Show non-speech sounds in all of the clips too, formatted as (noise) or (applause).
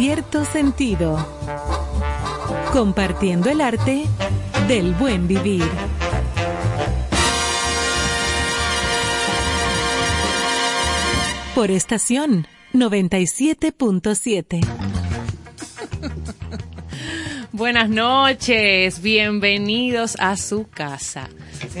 cierto sentido. Compartiendo el arte del buen vivir. Por estación 97.7. Buenas noches, bienvenidos a su casa.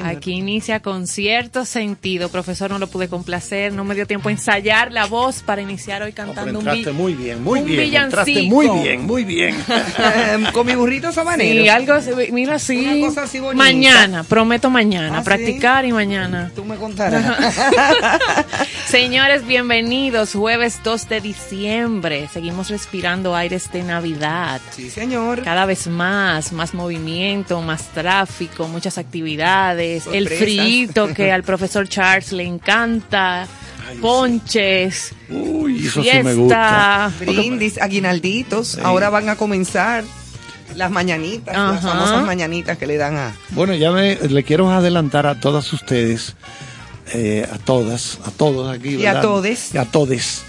Aquí inicia con cierto sentido. Profesor, no lo pude complacer, no me dio tiempo a ensayar la voz para iniciar hoy cantando un entraste muy bien, muy un bien. villancico. Muy bien, muy bien. (laughs) Con mi burrito sabanero. Sí, algo así, mira así. Una cosa así bonita. Mañana, prometo mañana, ¿Ah, sí? practicar y mañana. Tú me contarás. (laughs) Señores, bienvenidos. Jueves 2 de diciembre. Seguimos respirando aires de Navidad. sí, señor. Cada vez más, más movimiento, más tráfico, muchas actividades, el Sorpresas. frito que al profesor Charles le encanta, ponches, Uy, eso sí me gusta. Brindis, aguinalditos. Ahora van a comenzar las mañanitas, las famosas mañanitas que le dan a. Bueno, ya me, le quiero adelantar a todas ustedes, eh, a todas, a todos aquí. Y a todes. Y a todes,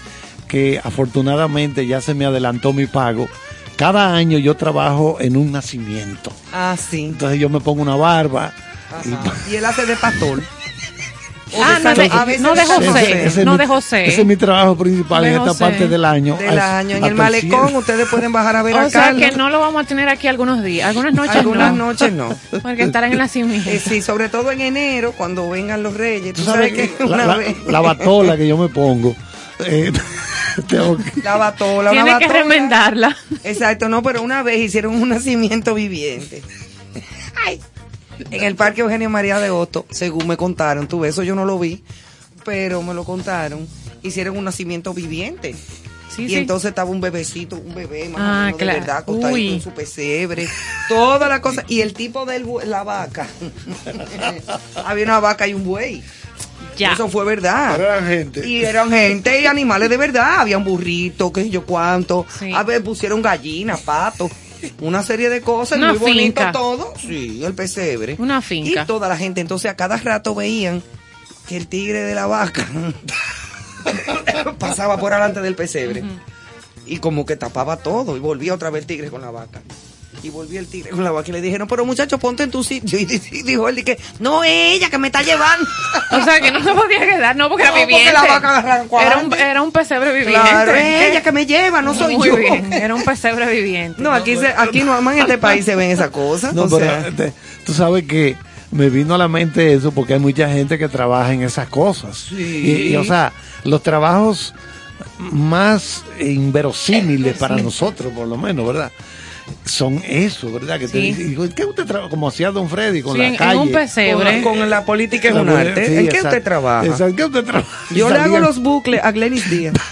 que afortunadamente ya se me adelantó mi pago. Cada año yo trabajo en un nacimiento. Ah, sí. Entonces yo me pongo una barba. Ajá. Y él hace de pastor. O (laughs) Ah, no, de- a veces no de José. es no mi- de José. Ese es mi trabajo principal en esta parte del año. Del año. En el malecón cielo. ustedes pueden bajar a ver O a sea Carlos. que no lo vamos a tener aquí algunos días, algunas noches Algunas no. noches no. (laughs) Porque estarán en la nacimiento. Eh, sí, sobre todo en enero, cuando vengan los reyes. Tú Tú sabes sabes que que la, una la- vez. la batola que yo me pongo. eh, (laughs) tengo que- La batola, una Tiene que batola. remendarla. Exacto, no, pero una vez hicieron un nacimiento viviente. Ay. En el Parque Eugenio María de Otto, según me contaron, tú ves, eso yo no lo vi, pero me lo contaron. Hicieron un nacimiento viviente. Sí, y sí. entonces estaba un bebecito, un bebé más Ah, o menos claro. de verdad, acostadito Uy. en su pesebre, toda la cosa. Y el tipo de la vaca. (laughs) Había una vaca y un buey. Ya. Eso fue verdad. Pero eran gente. Y eran gente y animales de verdad. Habían burritos, qué sé yo cuánto. Sí. A ver, pusieron gallinas, patos. Una serie de cosas, Una muy bonito todo. Sí, el pesebre. Una finca. Y toda la gente, entonces a cada rato veían que el tigre de la vaca (laughs) pasaba por delante del pesebre. Y como que tapaba todo. Y volvía otra vez el tigre con la vaca. Y volvía el tigre con la vaca. Y le dijeron, pero muchacho, ponte en tu sitio. (laughs) Y, di- y dijo él, que no, es ella que me está llevando. (laughs) O sea que no se podía quedar, no, porque No, era porque viviente. la vaca arrancó era, un, era un pesebre viviente. Claro, es ella que me lleva, no soy Muy yo. bien, (laughs) era un pesebre viviente. No, aquí, se, aquí no, más en este país se ven esas cosas. No, o pero sea, este, tú sabes que me vino a la mente eso porque hay mucha gente que trabaja en esas cosas. Sí. Y, y, o sea, los trabajos más inverosímiles para nosotros, por lo menos, ¿verdad? Son eso, ¿verdad? Que Sí. digo, ¿qué usted trabaja? Como hacía Don Freddy con Sí, la en, calle. en un pesebre. con, con la política es un arte. sí, ¿En qué usted trabaja? Exacto, ¿en qué usted trabaja? (laughs) Yo le hago los bucles a Glenis Díaz. (laughs)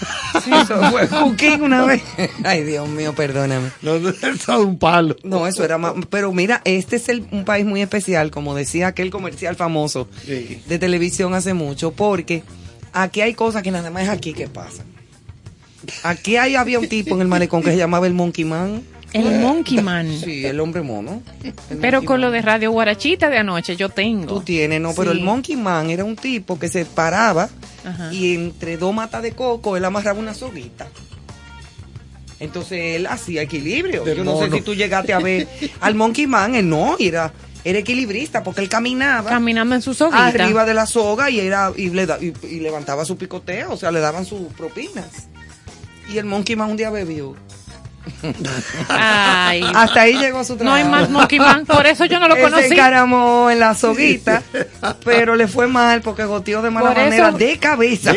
Sí, eso fue Joaquín una vez. (laughs) Ay, Dios mío, perdóname. No, no, eso es un palo. No, eso era más. Pero mira, este es el- un país muy especial, como decía aquel comercial famoso Sí. de televisión hace mucho, porque aquí hay cosas que nada más es aquí que pasan. Aquí hay, había un tipo en el malecón que se llamaba el Monkey Man. El Monkey Man. (laughs) Sí, el hombre mono. El Pero Monkey con Man. lo de Radio Guarachita de anoche yo tengo. Tú tienes, no, pero Sí. el Monkey Man era un tipo que se paraba Ajá. y entre dos matas de coco él amarraba una soguita. Entonces él hacía equilibrio. Del Yo no sé si tú llegaste a ver (laughs) al Monkey Man, él no, era, era equilibrista porque él caminaba Caminando en su soguita. arriba de la soga y era y, le da- y- y levantaba su picoteo, o sea, le daban sus propinas. Y el Monkey Man un día bebió. Ay. Hasta ahí llegó su No trabajo. hay más Monkey Man. Por eso yo no lo Él se conocí. encaramó en la soguita, (laughs) pero le fue mal porque goteó de mala Por eso- manera de cabeza.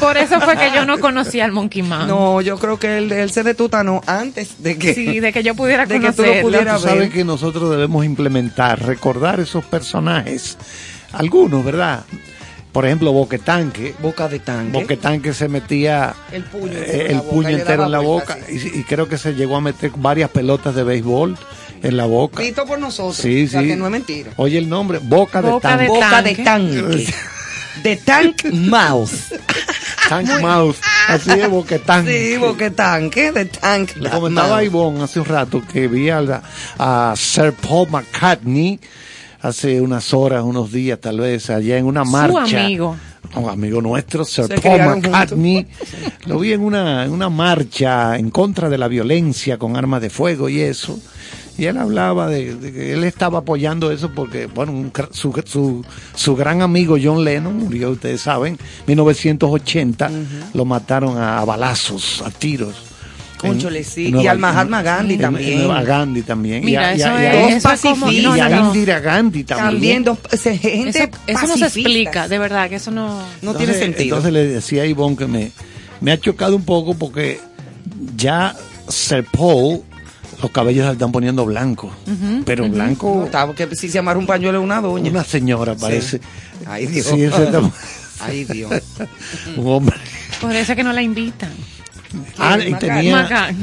Por eso fue que yo no conocía al Monkey Man. No, yo creo que él, él se detutanó antes de que... Sí, de que yo pudiera De que tú lo conocerlo. pudieras- sabes ver. que nosotros debemos implementar, recordar esos personajes, algunos, ¿verdad? Por ejemplo, Boquetanque. Boca de tanque. Boquetanque se metía El puño eh, entero en el la boca, puño y le entero daba en la vuelta, boca sí. y, y creo que se llegó a meter varias pelotas de béisbol en la boca. Visto por nosotros. Sí, o sea, sí. que no es mentira. Oye el nombre, Boca, Boca de de Tanque. Boca de tanque. (laughs) tanque. De tank mouth. (laughs) Tank Mouse. Así es, boquetán. Sí, boquetanque, de tanque. Le comentaba a Ivonne hace un rato que vi a, la- a Sir Paul McCartney hace unas horas, unos días tal vez, allá en una marcha. amigo. Un amigo nuestro, Sir Se Paul McCartney. Lo vi en una, en una marcha en contra de la violencia con armas de fuego y eso. Y él hablaba de, de que él estaba apoyando eso porque, bueno, un su, su, su gran amigo John Lennon murió, ustedes saben, 1980, lo mataron a, a balazos, a tiros. Cónchole, sí. Y Nueva- al Mahatma Gandhi en- también. en- a Gandhi también. Mira, y a, eso y a- es, pacifistas. y a. Indira Gandhi también. También dos, gente Eso, eso no se explica, de verdad, que eso no... No tiene sentido. Entonces le decía a Ivonne que me, me ha chocado un poco porque ya Sir Paul, los cabellos se están poniendo blancos. pero blanco, está, porque si se amarra un pañuelo es una doña. una señora parece. Ay, Dios. Sí, ese Ay, Dios. (laughs) un hombre. Por eso es que no la invitan. Ah, y tenía, Maca,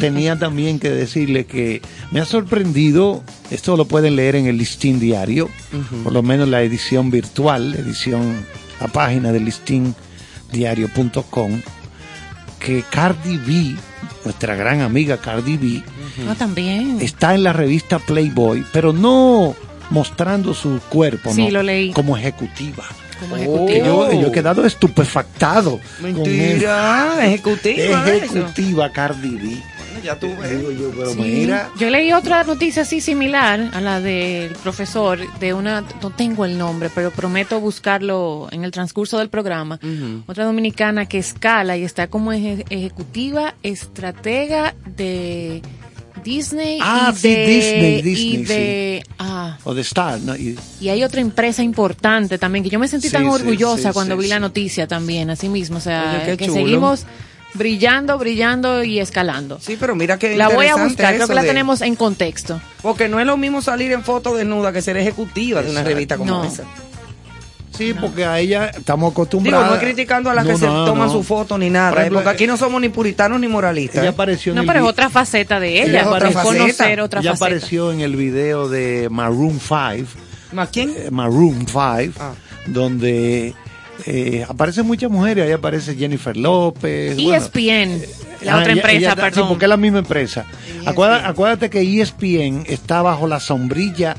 tenía, también que decirle que me ha sorprendido, esto lo pueden leer en el listín diario, por lo menos la edición virtual, la edición, la página del listindiario.com, que Cardi B, nuestra gran amiga Cardi B, No, también. está en la revista Playboy, pero no mostrando su cuerpo, Sí, ¿no? lo leí. como ejecutiva. Como ejecutiva. yo, yo he quedado estupefactado. Mentira, ejecutiva. esa- eso. Ejecutiva Cardi B. Bueno, ya tú ves. Digo yo, pero Sí. mira. Yo leí otra noticia así similar a la del profesor de una, no tengo el nombre, pero prometo buscarlo en el transcurso del programa. Otra dominicana que escala y está como eje- ejecutiva, estratega de Disney Ah, y sí, de, Disney, Disney, y de ah, O de Star, ¿no? Y- y hay otra empresa importante también que yo me sentí Sí, tan sí, orgullosa sí, cuando sí, vi la noticia también, así mismo, o sea, Oye, que chulo. seguimos brillando, brillando y escalando. Sí, pero mira que La voy a buscar, creo que la de- tenemos en contexto. Porque no es lo mismo salir en foto desnuda que ser ejecutiva de una revista como No. esa. Sí, porque a ella estamos Digo, acostumbrados. no es criticando a las No, que se no, toman no. su foto ni nada, Por ¿eh? ejemplo, porque aquí no somos ni puritanos ni moralistas. Ella ¿eh? apareció en No, el pero es otra faceta de ella, Ella es otra es conocer faceta. otra ella faceta. apareció en el video de Maroon 5, ¿Más quién? eh, Maroon 5, Ah. donde eh, aparecen muchas mujeres, ahí aparece Jennifer López. bueno, ESPN, la Ah, otra ella- empresa, ella perdón. Sí, porque es la misma empresa. Acuérdate, acuérdate que E ESPN está bajo la sombrilla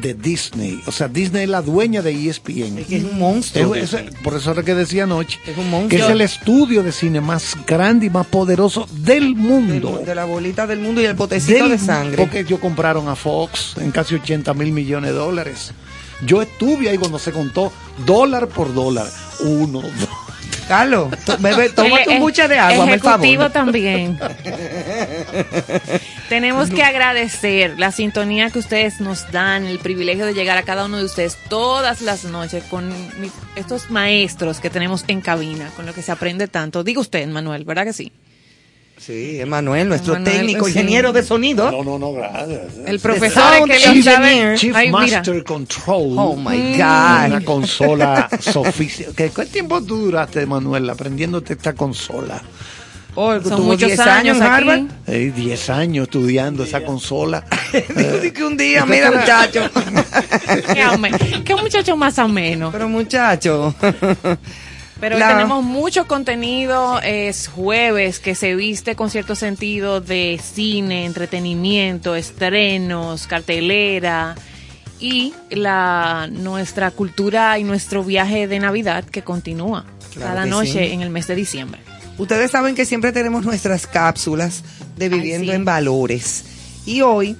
de Disney. O sea, Disney es la dueña de E ESPN. Es que es un monstruo. Es- es- por eso es lo que decía anoche. Es un monstruo. Que es el estudio de cine más grande y más poderoso del Del- mundo. de la bolita del mundo y el potecito Del- de sangre. Porque ellos compraron a Fox en casi 80 mil millones de dólares. Yo estuve ahí cuando se contó dólar por dólar. Uno, dos. Carlos, bebe, (laughs) tómate El un buche de agua, por favor. Ejecutivo también. Tenemos que agradecer la sintonía que ustedes nos dan, el privilegio de llegar a cada uno de ustedes todas las noches con mi- estos maestros que tenemos en cabina, con lo que se aprende tanto. Diga usted, Manuel, ¿verdad que sí? Sí, Emanuel, nuestro Emanuel, técnico, sí. ingeniero de sonido. No, no, no, gracias. El profesor. Chief Ay, mira. Master Control. Oh my Una God. consola sofisticada. ¿Qué, ¿Cuánto tiempo tú duraste, Manuel, aprendiéndote esta consola? Oh, Son tuvo muchos 10 años aquí. Harvard. Eh, 10 años estudiando esa consola. (laughs) Digo que un día, mira, muchacho. (laughs) Qué muchacho más ameno. Pero muchacho. (laughs) Pero La- tenemos mucho contenido, es jueves que se viste con cierto sentido de cine, entretenimiento, estrenos, cartelera y la nuestra cultura y nuestro viaje de Navidad que continúa Claro cada que noche sí. en el mes de diciembre. Ustedes saben que siempre tenemos nuestras cápsulas de Viviendo sí. en Valores. Y hoy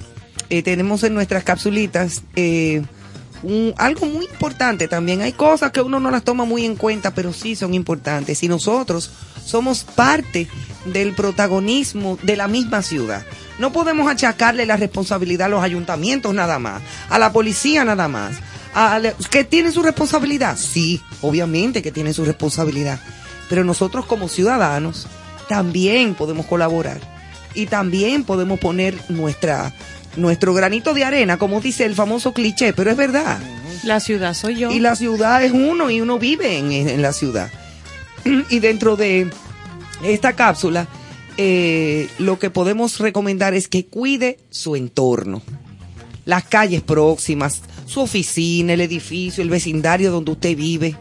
eh, tenemos en nuestras capsulitas eh, algo muy importante también. Hay cosas que uno no las toma muy en cuenta, pero sí son importantes. Y nosotros somos parte del protagonismo de la misma ciudad. No podemos achacarle la responsabilidad a los ayuntamientos nada más, a la policía nada más. a ¿Que tienen su responsabilidad? Sí, obviamente que tienen su responsabilidad. Pero nosotros como ciudadanos también podemos colaborar y también podemos poner nuestra nuestro granito de arena, como dice el famoso cliché, pero es verdad. La ciudad soy yo. Y la ciudad es uno y uno vive en, en la ciudad. (clears throat) Y dentro de esta cápsula, eh, lo que podemos recomendar es que cuide su entorno. Las calles próximas, su oficina, el edificio, el vecindario donde usted vive.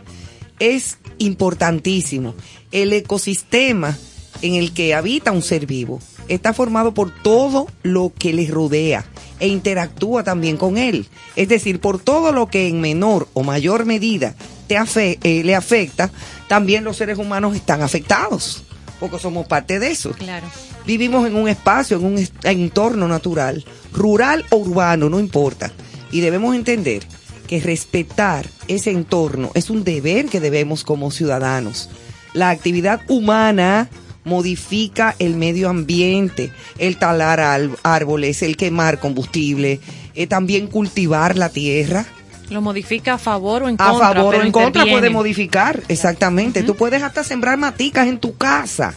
es importantísimo. El ecosistema en el que habita un ser vivo está formado por todo lo que le rodea e interactúa también con él. Es decir, por todo lo que en menor o mayor medida te afe- eh, le afecta, también los seres humanos están afectados, porque somos parte de eso. Claro. Vivimos en un espacio, en un entorno natural, rural o urbano, no importa. Y debemos entender que respetar ese entorno es un deber que debemos como ciudadanos. La actividad humana modifica el medio ambiente, el talar al- árboles, el quemar combustible, eh, también cultivar la tierra. Lo modifica a favor o en A contra. favor o en contra puede modificar, exactamente. Tú puedes hasta sembrar maticas en tu casa.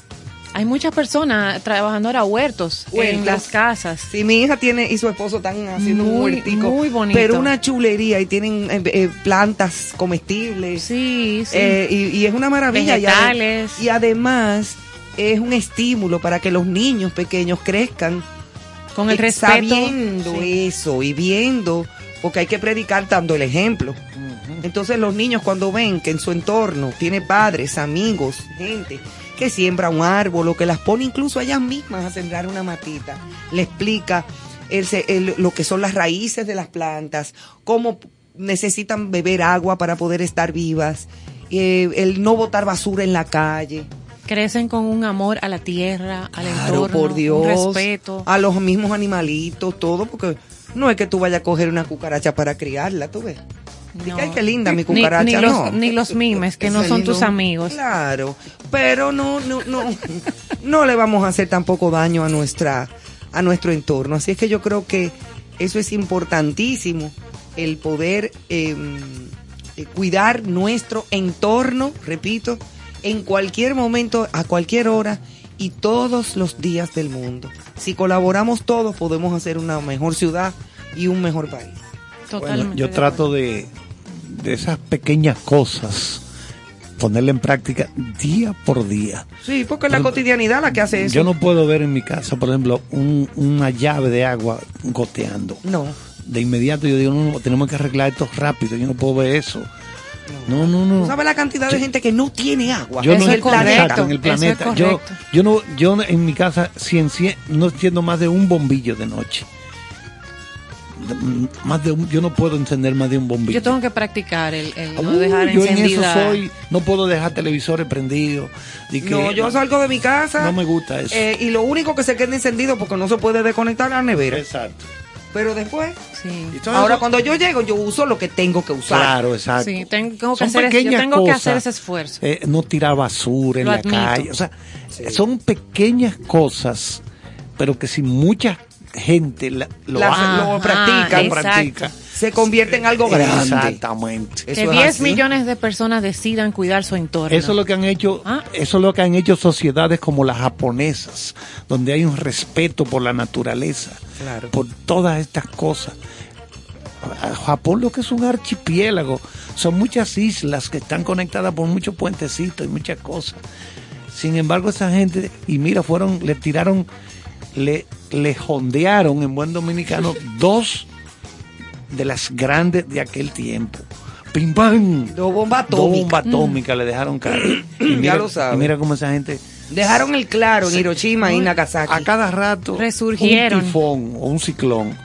Hay muchas personas trabajando ahora huertos, en Huertos. las casas. Sí, mi hija tiene y su esposo están haciendo un Muy, huertico. muy bonito. Pero una chulería y tienen eh, eh, plantas comestibles. Sí, sí. Eh, y, y es una maravilla. Y, además es un estímulo para que los niños pequeños crezcan Con el respeto. sabiendo sí. eso y viendo, porque hay que predicar dando el ejemplo. Entonces los niños cuando ven que en su entorno tiene padres, amigos, gente que siembra un árbol o que las pone incluso ellas mismas a sembrar una matita, le explica el el- lo que son las raíces de las plantas, cómo necesitan beber agua para poder estar vivas, eh, el no botar basura en la calle. Crecen con un amor a la tierra, al Claro, entorno, por Dios. un respeto. A los mismos animalitos, todo, porque no es que tú vayas a coger una cucaracha para criarla, tú ves. No. ay, qué linda mi Ni- cucaracha, Ni, no. los, ni los mimes, que no son tus amigos. Claro, pero no, no, no, no le vamos a hacer tampoco daño a nuestra, a nuestro entorno. Así es que yo creo que eso es importantísimo, el poder eh, eh, cuidar nuestro entorno, repito, en cualquier momento, a cualquier hora y todos los días del mundo. Si colaboramos todos, podemos hacer una mejor ciudad y un mejor país. Totalmente. Bueno, yo trato de, de esas pequeñas cosas ponerla en práctica día por día. Sí, porque es la cotidianidad la que hace eso. Yo no puedo ver en mi casa, por ejemplo, un- una llave de agua goteando. No. De inmediato yo digo, no, no, tenemos que arreglar esto rápido, yo no puedo ver eso. No, no, no. ¿Tú sabes la cantidad de Yo- gente que no tiene agua? Yo Eso no es correcto, exacto, en el es planeta. yo, yo no, yo en mi casa si encien- no enciendo más de un bombillo de noche. De- Más de un, yo no puedo encender más de un bombillo. Yo tengo que practicar el, el no Uh, dejar yo en eso soy, no puedo dejar televisores prendidos. que- no, yo salgo de mi casa. No me gusta eso. eh, y lo único que se queda encendido porque no se puede desconectar la nevera. Exacto. Pero después, Sí. Ahora eso- cuando yo llego, yo uso lo que tengo que usar. Claro, exacto. Sí, tengo que Son hacer ese- yo pequeñas tengo que cosas. hacer ese esfuerzo. Eh, no tirar basura en Lo la admito. calle. O sea, son pequeñas cosas, pero que si mucha gente la- lo, hace- lo exacto. practica. Se convierte en algo grande. Exactamente. Eso que es 10 así. millones de personas decidan cuidar su entorno. Eso es lo que han hecho, Ah. eso es lo que han hecho sociedades como las japonesas, donde hay un respeto por la naturaleza, Claro. por todas estas cosas. Japón lo que es un archipiélago, son muchas islas que están conectadas por muchos puentecitos y muchas cosas. Sin embargo, esa gente, y mira, fueron, le tiraron, le, le jondearon en buen dominicano (laughs) dos de las grandes de aquel tiempo. Pim pam. Dos bombas Dos atómicas. bombas atómicas le dejaron (clears throat) caer. Y Ya lo sabes. y mira cómo esa gente Dejaron el claro en Hiroshima y Nagasaki. a cada rato Resurgieron. un tifón o un ciclón.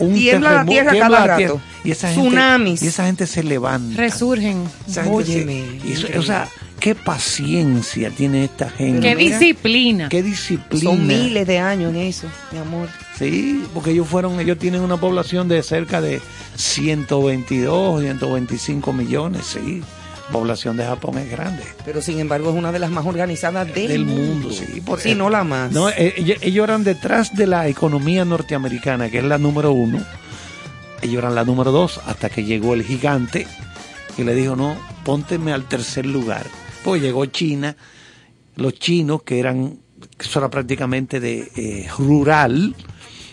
Un Tiembla la tierra tiembla cada la tierra, rato. Y esa Tsunamis. Gente, y esa gente se levanta. Resurgen. Se- Óyeme, y o sea, qué paciencia tiene esta gente. Qué mira, disciplina. Qué disciplina. Son miles de años en eso, mi amor. Sí, porque ellos fueron, ellos tienen una población de cerca de 122, 125 millones, sí. La población de Japón es grande. Pero sin embargo es una de las más organizadas del, Del mundo, sí, por- si no la más. No, eh, ellos, ellos eran detrás de la economía norteamericana, que es la número uno. Ellos eran la número dos, hasta que llegó el gigante y le dijo, no, pónteme al tercer lugar. Pues llegó China, los chinos, que eran, que eso era prácticamente de eh, rural,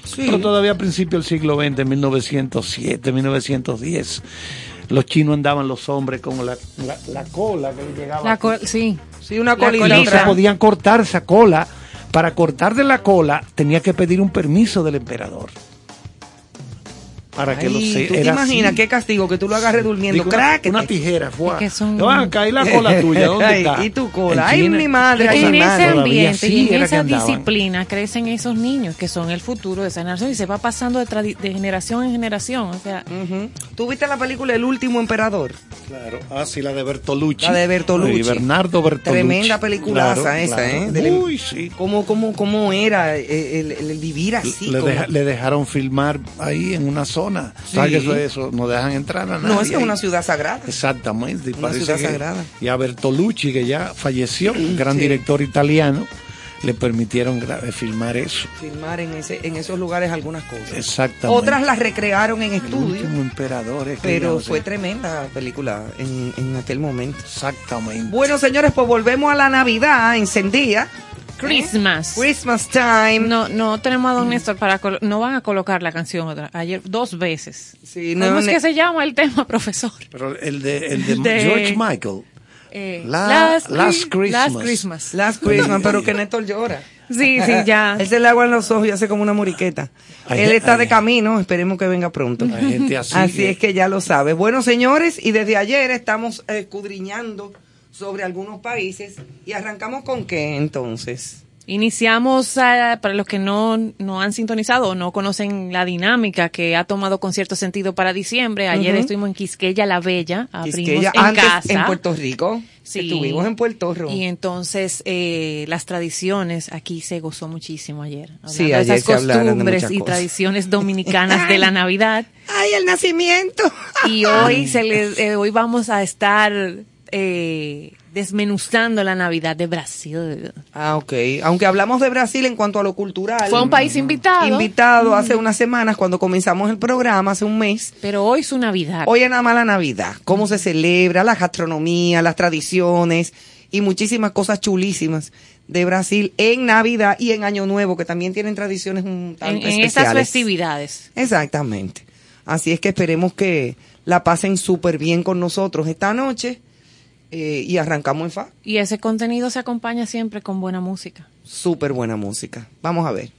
Sí. pero todavía a principios del siglo XX, 1907, 1910, los chinos andaban los hombres con la, la- la cola que les llegaba. La sí. Sí, una Y no colita. se podían cortar esa cola. Para cortar de la cola tenía que pedir un permiso del emperador. Para que lo se ¿Tú te imaginas así. qué castigo? Que tú lo agarres durmiendo. Digo, crack. una, una tijera, fue. Es que son- Te van a caer la cola (laughs) tuya, ¿dónde Ay, está? y tu cola. Ay, China- mi madre, en ese ambiente sí y en esa disciplina crecen esos niños que son el futuro de esa generación y se va pasando de, generación en generación. O sea, Ujú. ¿Tú viste la película El último emperador? Claro, ah, sí, la de Bertolucci. La de Bertolucci. Y Bernardo Bertolucci. Tremenda peliculaza Claro, esa, claro. ¿eh? Del- Uy, sí. ¿Cómo, cómo, cómo era el, el- el vivir así? le, como- deja- le dejaron filmar ahí en una zona. Sí. ¿Sabes que eso es eso? No dejan entrar a nadie. No, es que es ahí. una ciudad sagrada. Exactamente. y Una ciudad que- sagrada. Y a Bertolucci, que ya falleció, un gran Sí. director italiano, le permitieron eh, filmar eso. Filmar en, ese, en esos lugares algunas cosas. Exactamente. Otras las recrearon en estudio, emperador. es que pero fue tremenda la película en, en aquel momento. Exactamente. Bueno, señores, pues volvemos a la Navidad encendida. Christmas. Christmas time. No, no tenemos a Don Néstor para no van a colocar la canción otra. Ayer dos veces. Sí, no, ¿Cómo es que se llama el tema, profesor? Pero el de, el de, (laughs) De- George Michael. Eh, La- Last Christmas. Last Christmas. Last Christmas, pero que Néstor llora. Sí, sí, ya. (laughs) Él se le agua en los ojos y hace como una moriqueta. Ay, Él está ay. de camino, esperemos que venga pronto. Gente así. Así es que ya lo sabe. Bueno, señores, y desde ayer estamos escudriñando sobre algunos países y arrancamos con qué entonces. Iniciamos, ah, para los que no, no han sintonizado o no conocen la dinámica que ha tomado con cierto sentido para diciembre. Ayer estuvimos en Quisqueya la Bella, abrimos Quisqueya, en antes casa. en Puerto Rico. Sí. Estuvimos en Puerto Rico. Y entonces eh, las tradiciones, aquí se gozó muchísimo ayer. Sí, de ayer esas se hablaron de costumbres y cosas. tradiciones (laughs) dominicanas de la Navidad. ¡Ay, el nacimiento! Y hoy (laughs) se les, eh, hoy vamos a estar eh, desmenuzando la Navidad de Brasil. Ah, ok. Aunque hablamos de Brasil en cuanto a lo cultural. Fue un país invitado, Invitado hace unas semanas cuando comenzamos el programa, hace un mes. pero hoy su Navidad. Hoy es nada más la Navidad. Cómo se celebra, la gastronomía, las tradiciones y muchísimas cosas chulísimas de Brasil en Navidad y en Año Nuevo, que también tienen tradiciones un en, tanto en esas especiales. festividades. Exactamente. Así es que esperemos que la pasen súper bien con nosotros esta noche eh, y arrancamos en fa. Y ese contenido se acompaña siempre con buena música. Súper buena música. Vamos a ver.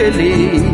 夜里。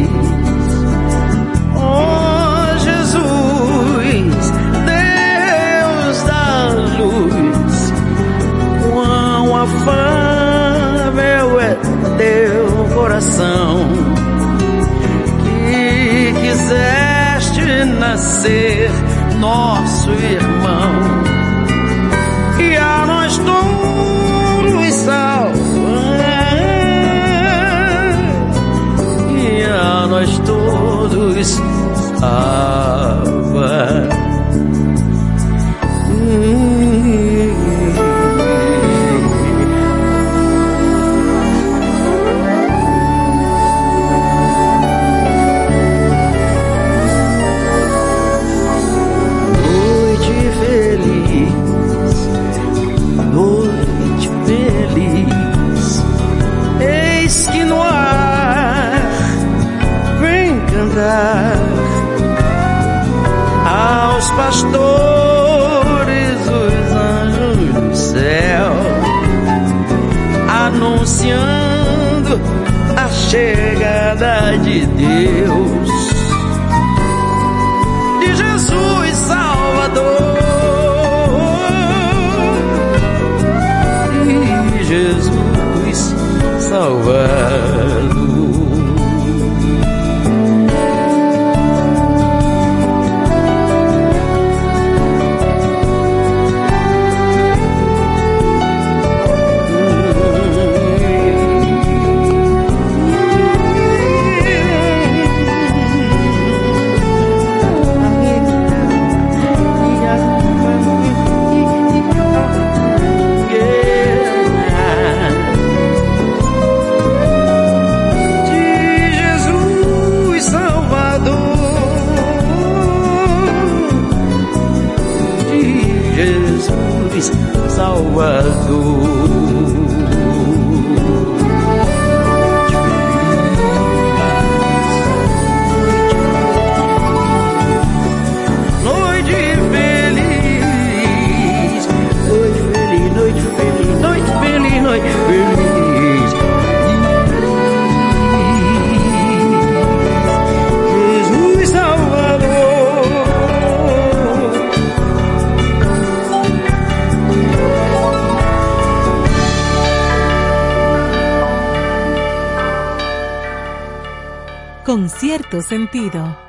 Sentido.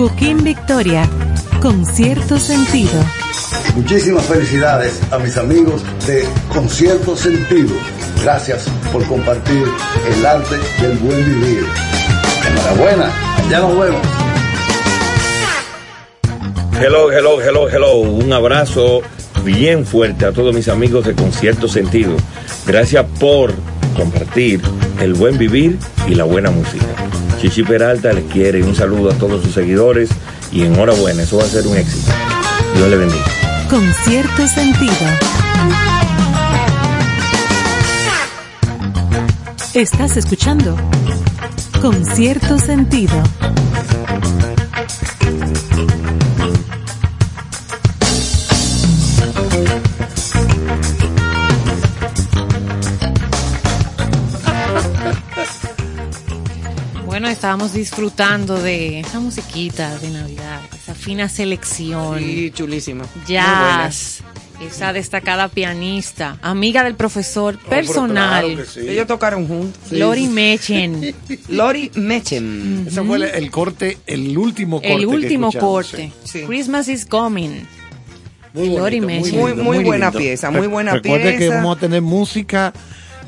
Cooking Victoria con cierto sentido. Muchísimas felicidades a mis amigos de Concierto Sentido. Gracias por compartir el arte del buen vivir. Enhorabuena, ya nos vemos. Hello, hello, hello, hello. Un abrazo bien fuerte a todos mis amigos de Concierto Sentido. Gracias por compartir el buen vivir y la buena música. Chichi Peralta les quiere un saludo a todos sus seguidores y enhorabuena, eso va a ser un éxito. Dios le bendiga. Con cierto sentido. Estás escuchando Con cierto sentido. Estábamos disfrutando de esa musiquita de Navidad, esa fina selección. Sí, chulísima. Jazz, esa destacada pianista, amiga del profesor personal, Claro que sí. Ellos tocaron juntos. (laughs) Lori Mechen. Lori Mechem. Ese fue el, el corte, el último corte. El último corte. sí. Christmas is coming. Muy Lori Mechen. Muy- muy buena lindo. pieza, muy buena Recuerde que pieza. vamos a tener música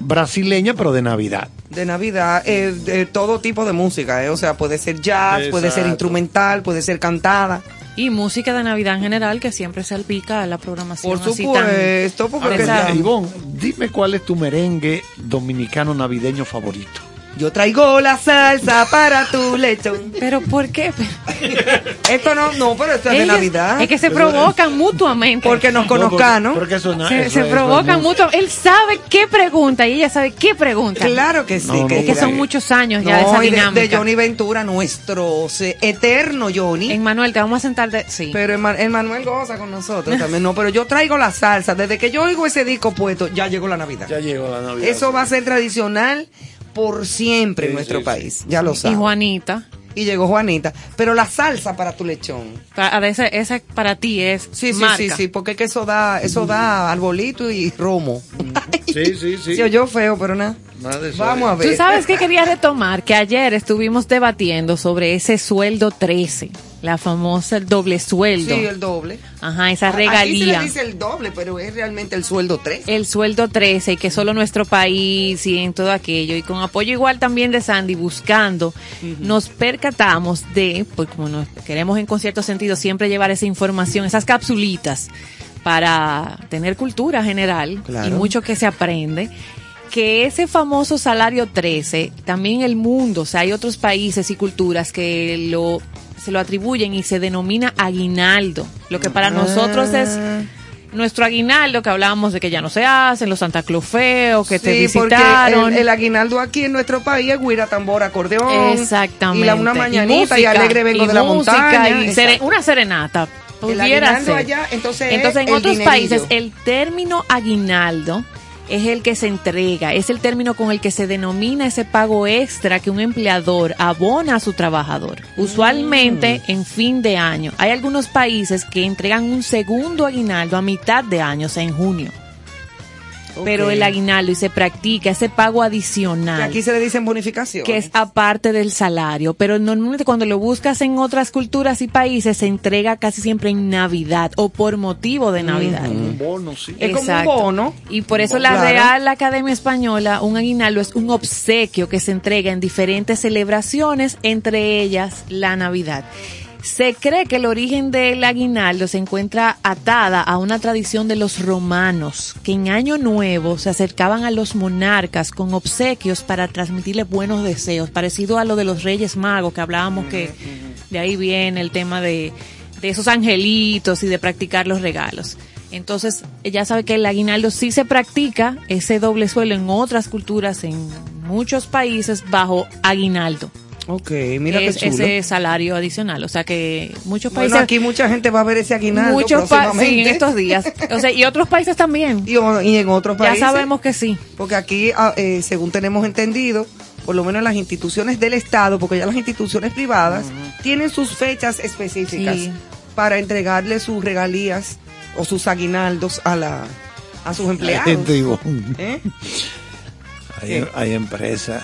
brasileña, pero de Navidad. De Navidad, eh, de todo tipo de música, eh, o sea, puede ser jazz, puede ser instrumental, puede ser cantada. Y música de Navidad en general que siempre salpica a la programación. Por supuesto, porque Ivonne, dime cuál es tu merengue dominicano navideño favorito. Yo traigo la salsa para tu lechón. Pero ¿por qué? (laughs) Esto no, no, pero esto es de Navidad. Es que se provocan mutuamente. Porque nos conozcan, ¿no? Porque eso no- se, eso se es provocan mutuamente. Él sabe qué pregunta y ella sabe qué pregunta. Claro que sí. No, no, Es que son muchos años ya No, esa y de- dinámica. de, Johnny Ventura, nuestro se- eterno Johnny. En Manuel, te vamos a sentar de... Sí. Pero Emmanuel goza con nosotros también. No, pero yo traigo la salsa. Desde que yo oigo ese disco puesto, ya llegó la Navidad. Ya llegó la Navidad. Eso va a ser tradicional por siempre en nuestro sí, país. Ya lo y sabes. Juanita. Y llegó Juanita. Pero la salsa para tu lechón. Para, a ese, ese para ti es Sí, sí, marca. sí, sí, porque es que eso da, eso da arbolito y romo. (laughs) Sí, sí, sí. Se oyó feo, pero nada. Vamos a es. ver. Tú sabes que quería retomar que ayer estuvimos debatiendo sobre ese sueldo 13, la famosa el doble sueldo. Sí, el doble. Ajá, esa Aquí se regalía. le dice el doble, pero es realmente el sueldo 3. el sueldo 13 y que solo nuestro país y en todo aquello y con apoyo igual también de Sandy buscando nos percatamos de pues como nos queremos en concierto sentido siempre llevar esa información esas capsulitas para tener cultura general Claro. y mucho que se aprende que ese famoso salario 13 también el mundo o sea hay otros países y culturas que lo se lo atribuyen y se denomina aguinaldo lo que para nosotros es Ah. nuestro aguinaldo que hablábamos de que ya no se hacen, los Santa Claus feos que te Sí, porque visitaron. el, el aguinaldo aquí en nuestro país es guira, tambor, acordeón. Exactamente. Y la, una mañanita y, música, alegre vengo y de la música, montaña. y una serenata. El Pudiera aguinaldo ser. allá, entonces, Entonces, en otros dinerillo. países, el término aguinaldo es el que se entrega, es el término con el que se denomina ese pago extra que un empleador abona a su trabajador, usualmente Mm. en fin de año. Hay algunos países que entregan un segundo aguinaldo a mitad de año, o sea, en junio. Pero el aguinaldo y se practica ese pago adicional Que aquí se le dicen bonificación. que es aparte del salario, pero normalmente cuando lo buscas en otras culturas y países se entrega casi siempre en Navidad o por motivo de Navidad. Un bono, sí. Es como un Exacto. bono. Y por eso la. Real Academia Española, un aguinaldo es un obsequio que se entrega en diferentes celebraciones, entre ellas la Navidad. Se cree que el origen del aguinaldo se encuentra atada a una tradición de los romanos, que en Año Nuevo se acercaban a los monarcas con obsequios para transmitirles buenos deseos, parecido a lo de los Reyes Magos, que hablábamos que de ahí viene el tema de, de esos angelitos y de practicar los regalos. Entonces, ya sabe que el aguinaldo sí se practica, ese doble suelo en otras culturas, en muchos países, bajo aguinaldo. Ok, mira es qué chulo. ese salario adicional. O sea que muchos países. Bueno, aquí mucha gente va a ver ese aguinaldo muchos pa- sí, en estos días. O sea, y otros países también. (laughs) Y, en otros Ya países. sabemos que sí. Porque aquí, ah, eh, según tenemos entendido, por lo menos las instituciones del Estado, porque ya las instituciones privadas tienen sus fechas específicas Sí. para entregarle sus regalías o sus aguinaldos a la a sus empleados. ¿Eh? hay, hay empresas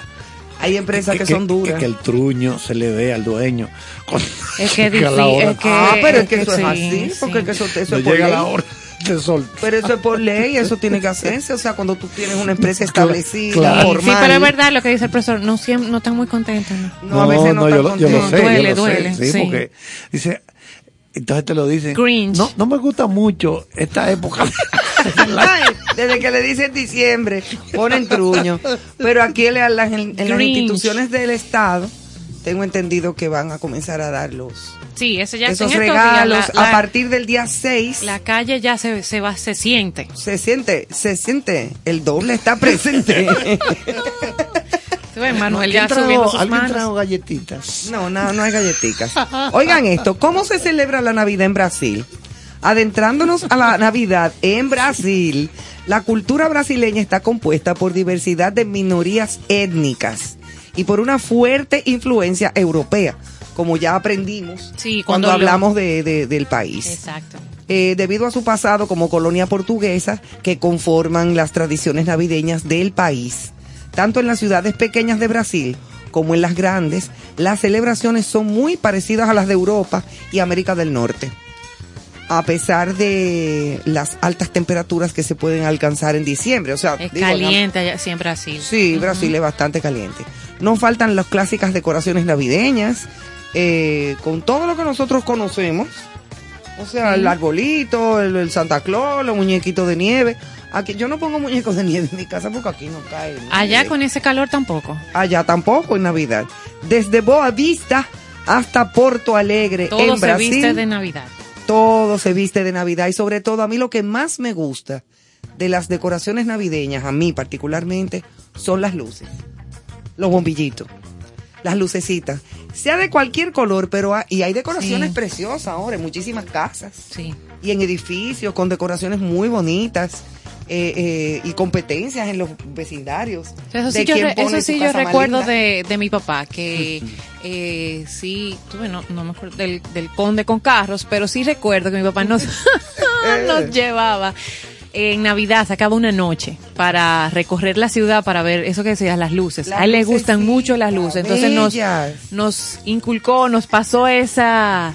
Hay empresas que, son duras. Que, el truño se le ve al dueño. con- Es que es llega la difícil, hora- es que- ah, pero es es que que eso es sí, así, porque sí. que eso, eso no es por llega ley. la hora de sol. Pero eso es por ley, eso tiene que hacerse. O sea, cuando tú tienes una empresa (laughs) establecida, claro. Sí, formal. pero es verdad lo que dice el profesor, no, siempre, no están muy contentos. ¿no? No, a veces no, yo, están lo, yo lo contentos. sé, Duele, yo lo duele, sé, sí, sí. porque dice, entonces te lo dicen. Grinch. No, no me gusta mucho esta época. (laughs) Ay, desde que le dicen diciembre, ponen truño. Pero aquí en, las- en las instituciones del Estado, tengo entendido que van a comenzar a dar los, Sí, eso ya esos regalos días, la, a partir del día 6. la calle ya se, se va, se siente. Se siente, se siente, el doble está presente. (laughs) Tú ves, Manuel ya ¿Alguien subiendo trajo, sus alguien manos. trajo galletitas? No, no, no hay galletitas. Oigan esto, ¿cómo se celebra la Navidad en Brasil? Adentrándonos a la Navidad en Brasil, la cultura brasileña está compuesta por diversidad de minorías étnicas y por una fuerte influencia europea, como ya aprendimos Sí, cuando, cuando lo- hablamos de- de- del país. Exacto. Eh, debido a su pasado como colonia portuguesa que conforman las tradiciones navideñas del país. Tanto en las ciudades pequeñas de Brasil como en las grandes, las celebraciones son muy parecidas a las de Europa y América del Norte. A pesar de las altas temperaturas que se pueden alcanzar en diciembre. O sea, Es digo, caliente en Brasil. Sí, Brasil es bastante caliente. No faltan las clásicas decoraciones navideñas, eh, con todo lo que nosotros conocemos. O sea, el arbolito, el, el Santa Claus, los muñequitos de nieve. Aquí yo no pongo muñecos de nieve en mi casa porque aquí no cae. nieve. Allá con ese calor tampoco. Allá tampoco en Navidad. Desde Boa Vista hasta Porto Alegre Todo en se Brasil, viste de Navidad. todo se viste de Navidad y sobre todo a mí lo que más me gusta de las decoraciones navideñas, a mí particularmente, son las luces, los bombillitos, las lucecitas, sea de cualquier color, pero ha- y hay decoraciones Sí. preciosas ahora en muchísimas casas Sí. y en edificios con decoraciones muy bonitas. Eh, eh, y competencias en los vecindarios. Eso sí, yo, re- eso sí yo recuerdo de, de mi papá, que (laughs) eh, sí, tuve, no, no me acuerdo del, del conde con carros, pero sí recuerdo que mi papá nos, (laughs) nos llevaba en Navidad, sacaba una noche para recorrer la ciudad para ver eso que decías, las luces. Las a él le gustan mucho las luces, entonces nos, nos inculcó, nos pasó esa...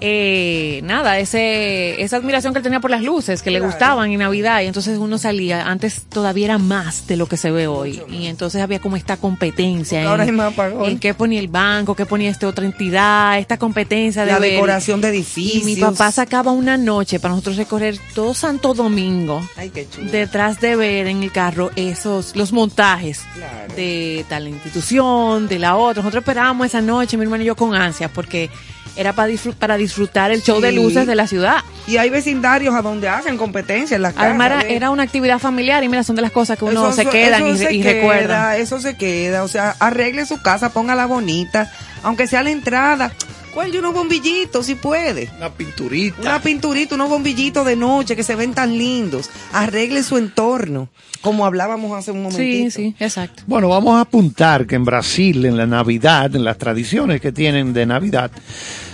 Eh, nada, ese, esa admiración que él tenía por las luces, que le gustaban en Navidad, y entonces uno salía, antes todavía era más de lo que se ve hoy, y entonces había como esta competencia Porque ahora en, hay más en qué ponía el banco, qué ponía esta otra entidad, esta competencia de la ver. decoración de Y edificios. mi papá sacaba una noche para nosotros recorrer todo Santo Domingo, Ay, qué chulo. detrás de ver en el carro esos, los montajes Claro. de tal institución, de la otra. Nosotros esperábamos esa noche, mi hermano y yo con ansias, porque era para disfrutar el show de luces de la ciudad. Y hay vecindarios a donde hacen competencia en las casas. Además era, ¿ves? era una actividad familiar y mira, son de las cosas que uno Eso- se quedan y, eso se y queda, recuerdan. Eso se queda, o sea, arregle su casa, póngala bonita, aunque sea la entrada. Cuelgue unos bombillitos si puede. Una pinturita. Una pinturita, unos bombillitos de noche que se ven tan lindos. Arregle su entorno, como hablábamos hace un momentito. Sí, sí, exacto. Bueno, vamos a apuntar que en Brasil, en la Navidad, en las tradiciones que tienen de Navidad,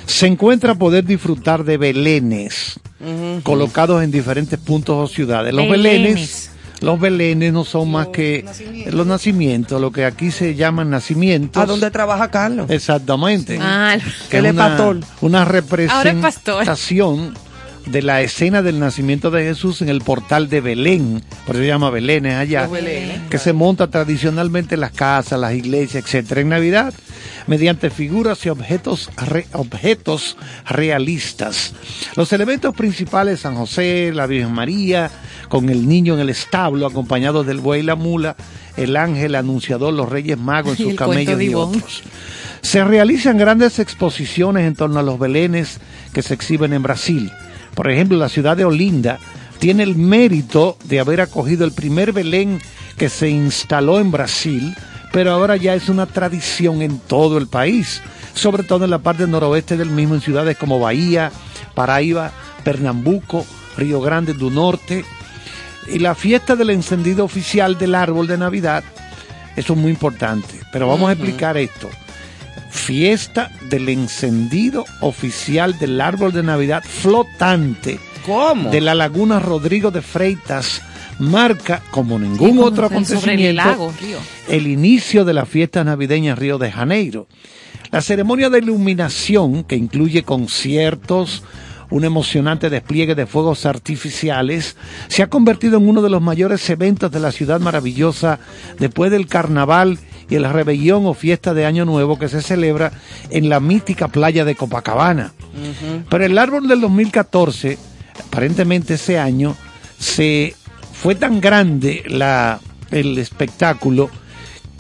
se encuentra poder disfrutar de belenes colocados en diferentes puntos o ciudades. Los Belenes. belenes, los belenes no son más que nacimientos. los nacimientos, lo que aquí se llaman nacimientos. ¿A dónde trabaja Carlos? Exactamente. Ah, que es una, pastor. una Ahora es pastor. representación de la escena del nacimiento de Jesús en el portal de Belén, por eso se llama Belén es allá, que se monta tradicionalmente en las casas, las iglesias, etcétera, en Navidad, mediante figuras y objetos, re- objetos realistas. Los elementos principales, San José, la Virgen María, con el niño en el establo, acompañado del buey y la mula, el ángel anunciador, los reyes magos en (laughs) sus camellos y otros. Se realizan grandes exposiciones en torno a los belenes que se exhiben en Brasil. Por ejemplo, la ciudad de Olinda tiene el mérito de haber acogido el primer Belén que se instaló en Brasil, pero ahora ya es una tradición en todo el país, sobre todo en la parte noroeste del mismo, en ciudades como Bahía, Paraíba, Pernambuco, Río Grande do Norte. Y la fiesta del encendido oficial del árbol de Navidad, eso es muy importante, pero vamos a explicar esto fiesta del encendido oficial del árbol de Navidad flotante ¿Cómo? de la laguna Rodrigo de Freitas marca, como ningún como otro sobre el acontecimiento, lago, el inicio de la fiesta navideña Río de Janeiro. La ceremonia de iluminación, que incluye conciertos, un emocionante despliegue de fuegos artificiales, se ha convertido en uno de los mayores eventos de la ciudad maravillosa después del carnaval y el rebelión o fiesta de Año Nuevo que se celebra en la mítica playa de Copacabana. Pero el árbol del 2014, aparentemente ese año, se fue tan grande la, el espectáculo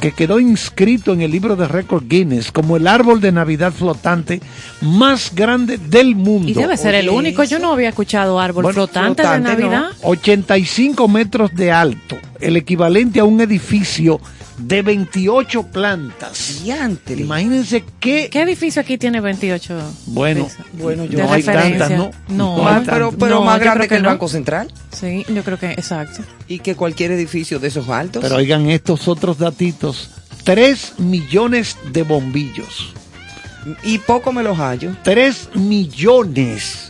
que quedó inscrito en el libro de récord Guinness como el árbol de Navidad flotante más grande del mundo. Y debe ser el único. Yo no había escuchado árbol Bueno, flotante, flotante, de Navidad. 85 metros de alto, el equivalente a un edificio de 28 plantas. Diantre. Imagínense qué... ¿Qué edificio aquí tiene 28? Bueno? Bueno, yo no hay tantas, ¿no? No, No hay Ah, pero, pero No, más grande que, que el no. Banco Central Sí, yo creo que exacto. y que cualquier edificio de esos altos. Pero oigan estos otros datitos. 3 millones de bombillos. y poco me los hallo. 3 millones.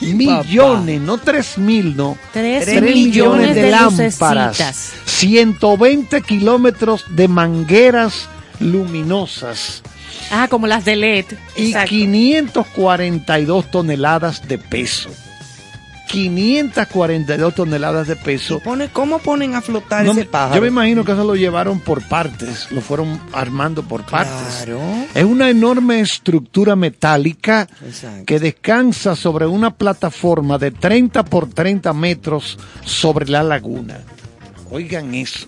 millones, no 3 mil, no. Tres, Tres millones, de, lámparas. lucecitas. 120 kilómetros de mangueras luminosas. Ah, como las de LED. y Exacto. 542 toneladas de peso. 542 toneladas de peso. Pone, ¿Cómo ponen a flotar No ese pájaro? yo me imagino que eso lo llevaron por partes, lo fueron armando por partes. Claro. Es una enorme estructura metálica Exacto. que descansa sobre una plataforma de 30 por 30 metros sobre la laguna. Oigan eso.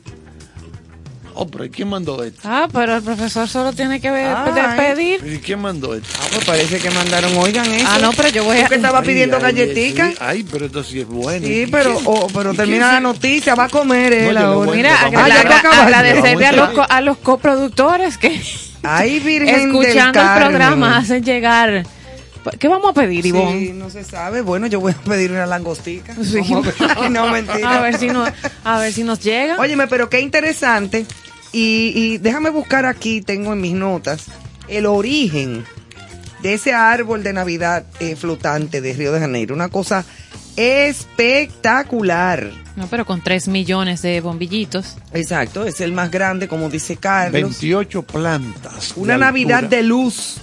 Oh, pero ¿y quién mandó esto? Ah, pero el profesor solo tiene que ver, Ay. de pedir. ¿Y quién mandó esto? Ah, pues parece que mandaron, oigan eso. Ah, no, pero yo voy a... ¿Tú que estaba pidiendo Ay, ay, galletica? sí. Ay, pero esto sí es bueno. Sí, ¿Y pero, oh, pero ¿Y termina quién la noticia, va a comer él ahora. Mira, Ah, agradecerle a los, a- co- a los coproductores que Ay, Virgen (laughs) escuchando del el programa hacen llegar... ¿Qué vamos a pedir, Ivonne? Sí, no se sabe. Bueno, yo voy a pedir una langostica. Sí. (laughs) Ay, no, mentira. A ver si nos, a ver si nos llega. Óyeme, pero qué interesante. Y, y déjame buscar aquí, tengo en mis notas, el origen de ese árbol de Navidad eh, flotante de Río de Janeiro. Una cosa espectacular. No, pero con 3 millones de bombillitos. Exacto, es el más grande, como dice Carlos. 28 plantas. Una de Navidad altura. de luz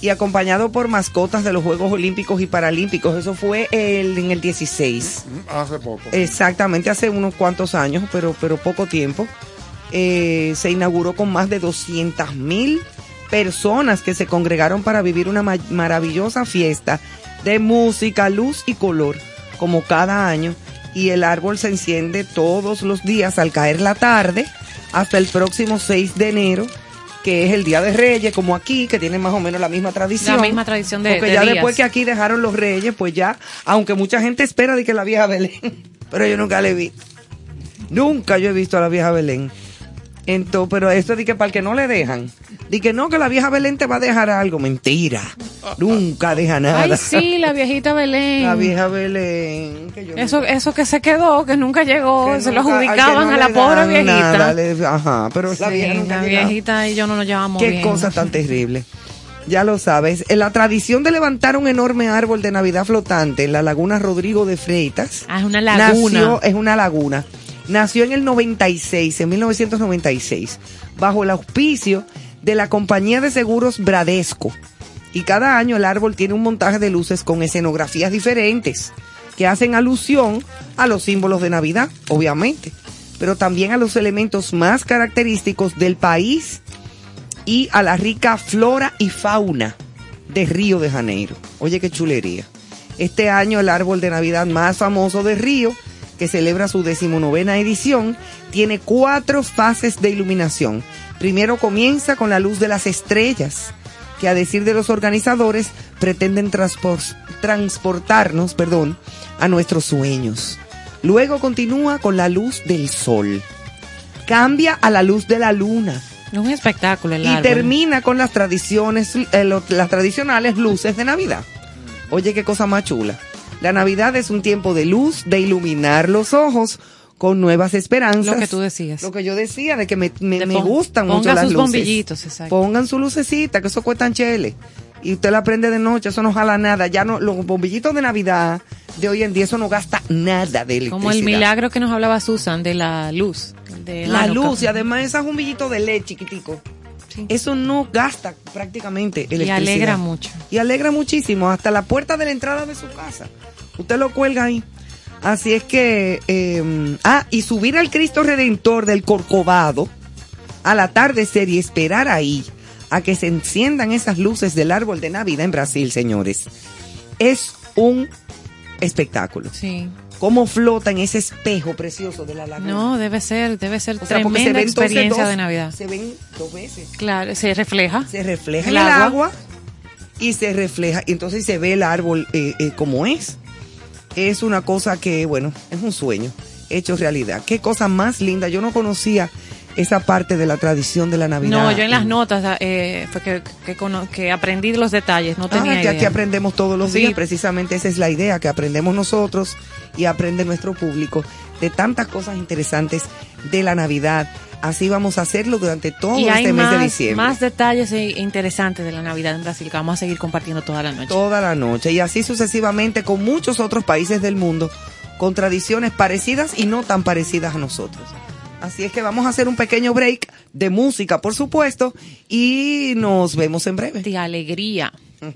y acompañado por mascotas de los Juegos Olímpicos y Paralímpicos. Eso fue el, en el 16. Hace poco. Exactamente, hace unos cuantos años, pero, pero poco tiempo. Eh, se inauguró con más de 200 mil personas que se congregaron para vivir una ma- maravillosa fiesta de música, luz y color, como cada año. Y el árbol se enciende todos los días al caer la tarde hasta el próximo 6 de enero, que es el Día de Reyes, como aquí, que tiene más o menos la misma tradición. La misma tradición de, Porque de ya días. después que aquí dejaron los reyes, pues ya, aunque mucha gente espera de que la vieja Belén, (laughs) pero yo nunca le vi. Nunca yo he visto a la vieja Belén. Entonces, pero esto de que para el que no le dejan, de que no, que la vieja Belén te va a dejar algo. Mentira. Nunca deja nada. Ay, sí, la viejita Belén. La vieja Belén. que yo Eso, eso que se quedó, que nunca llegó, que se lo nunca- que adjudicaban no a la pobre viejita. nada, le- ajá, pero la Sí, vieja nunca la viejita y yo no nos llevamos Qué bien. cosa tan terrible. Ya lo sabes. En la tradición de levantar un enorme árbol de Navidad flotante en la laguna Rodrigo de Freitas. Ah, es una laguna. Nació, es una laguna. Nació en el 96, en 1996, bajo el auspicio de la compañía de seguros Bradesco. Y cada año el árbol tiene un montaje de luces con escenografías diferentes que hacen alusión a los símbolos de Navidad, obviamente, pero también a los elementos más característicos del país y a la rica flora y fauna de Río de Janeiro. Oye, qué chulería. Este año el árbol de Navidad más famoso de Río, que celebra su decimonovena edición, tiene cuatro fases de iluminación. Primero comienza con la luz de las estrellas, que a decir de los organizadores pretenden transpor- transportarnos, perdón, a nuestros sueños. Luego continúa con la luz del sol. Cambia a la luz de la luna un espectáculo el y árbol. termina con las tradiciones, eh, lo- las tradicionales luces de Navidad. Oye, qué cosa más chula. La Navidad es un tiempo de luz, de iluminar los ojos con nuevas esperanzas. Lo que tú decías. Lo que yo decía, de que me, me- De me gustan mucho las sus luces. bombillitos, exacto. Pongan su lucecita, que eso cuestan chele. y usted la prende de noche, eso no jala nada. Ya no, los bombillitos de Navidad de hoy en día, eso no gasta nada de electricidad. Como el milagro que nos hablaba Susan de la luz. De La luz, y además esas bombillitos de LED chiquitico. Eso no gasta prácticamente electricidad. Y alegra mucho. Y alegra muchísimo, hasta la puerta de la entrada de su casa. Usted lo cuelga ahí. Así es que, eh, ah, y subir al Cristo Redentor del Corcovado al atardecer y esperar ahí a que se enciendan esas luces del árbol de Navidad en Brasil, señores, es un espectáculo. Sí. Cómo flota en ese espejo precioso de la laguna. No, debe ser, debe ser O sea, tremenda se ven entonces experiencia dos- de Navidad. Se ven dos veces. Claro, se refleja. Se refleja El en el agua. agua y se refleja, y entonces se ve el árbol eh, eh, como es. Es una cosa que, bueno, es un sueño hecho realidad. Qué cosa más linda. Yo no conocía esa parte de la tradición de la Navidad. No, yo en las notas eh, fue que, que, aprendí los detalles, no tenía Ah, que idea. aquí aprendemos todos los Sí. días, precisamente esa es la idea, que aprendemos nosotros y aprende nuestro público de tantas cosas interesantes de la Navidad. Así vamos a hacerlo durante todo y este mes de diciembre. más detalles e- interesantes de la Navidad en Brasil que vamos a seguir compartiendo toda la noche. toda la noche y así sucesivamente con muchos otros países del mundo con tradiciones parecidas y no tan parecidas a nosotros. Así es que vamos a hacer un pequeño break de música, por supuesto, y nos vemos en breve. De alegría. (laughs)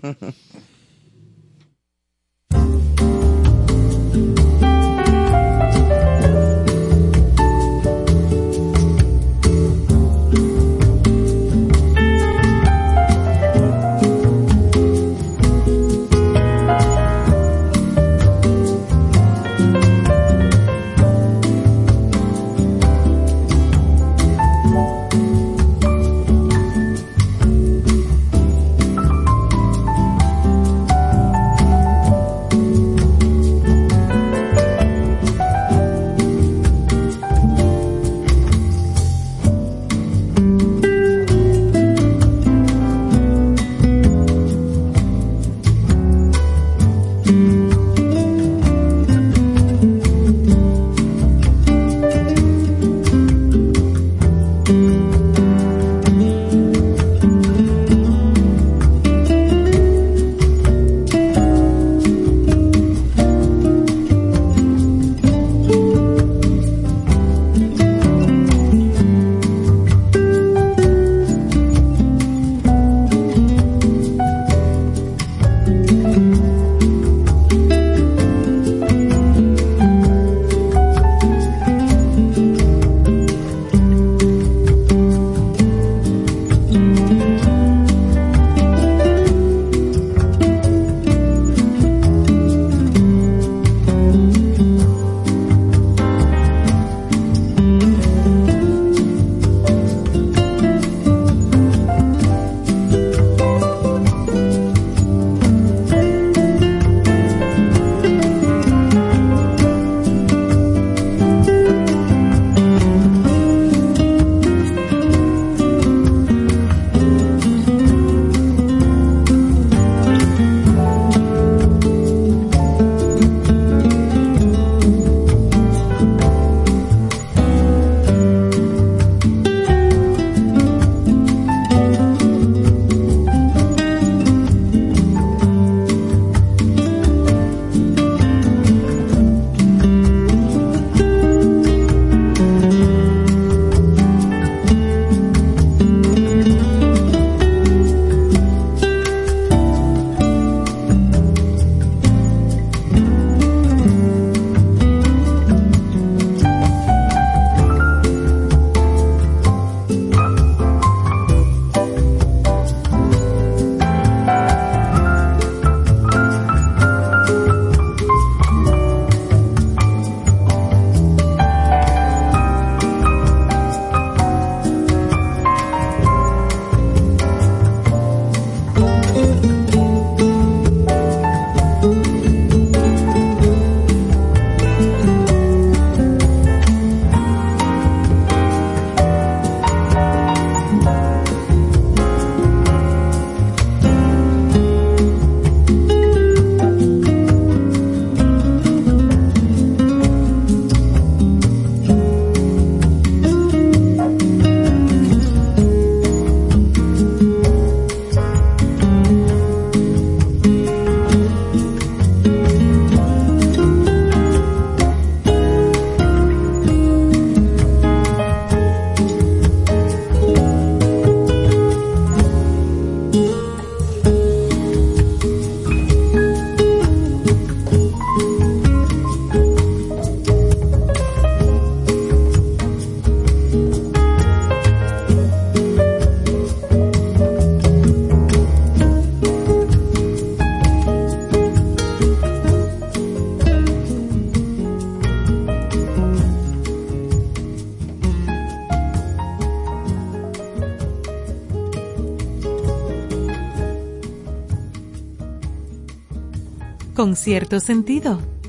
con cierto sentido.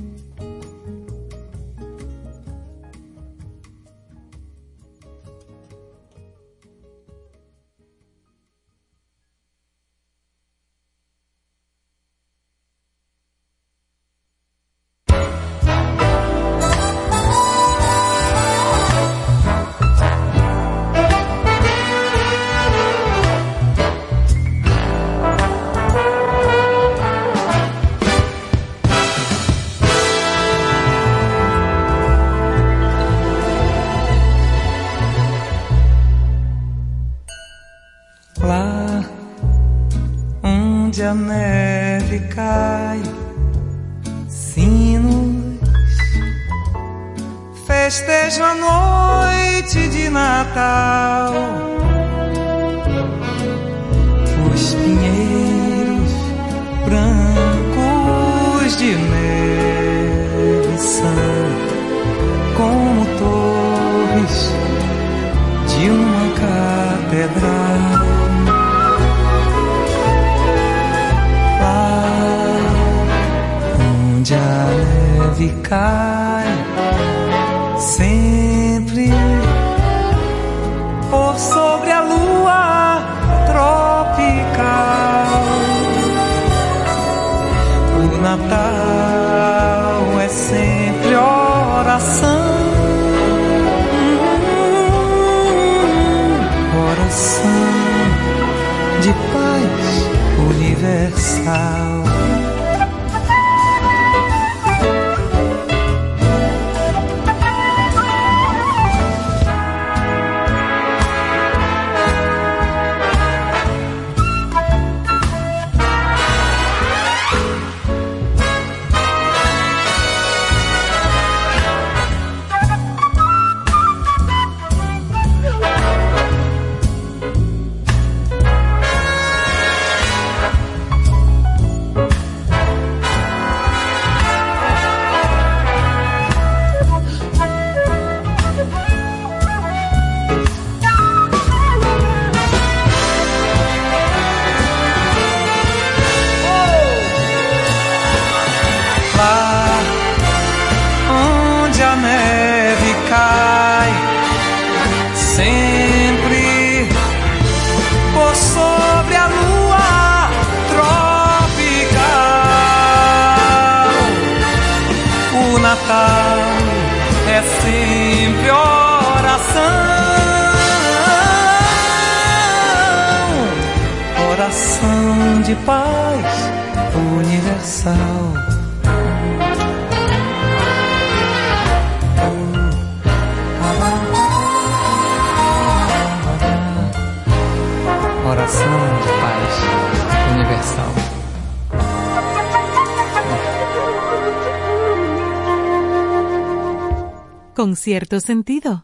Cierto sentido.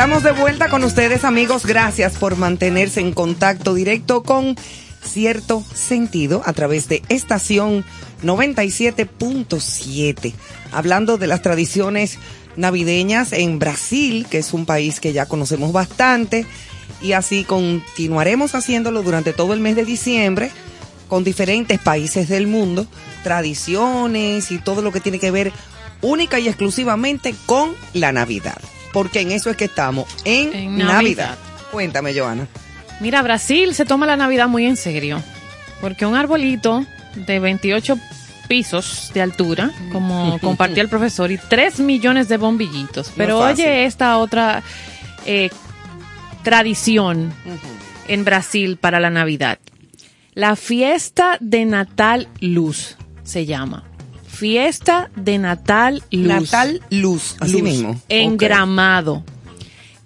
Estamos de vuelta con ustedes, amigos. Gracias por mantenerse en contacto directo con cierto sentido a través de estación 97.7. Hablando de las tradiciones navideñas en Brasil, que es un país que ya conocemos bastante, y así continuaremos haciéndolo durante todo el mes de diciembre con diferentes países del mundo, tradiciones y todo lo que tiene que ver única y exclusivamente con la Navidad. Porque en eso es que estamos, en, En Navidad. Navidad. Cuéntame, Joana. Mira, Brasil se toma la Navidad muy en serio, porque un arbolito de 28 pisos de altura, como (laughs) compartía el profesor, y 3 millones de bombillitos. Pero oye esta otra eh, tradición en Brasil para la Navidad. La fiesta de Natal Luz se llama. Fiesta de Natal Luz. Natal Luz, así Luz, mismo. En. Gramado.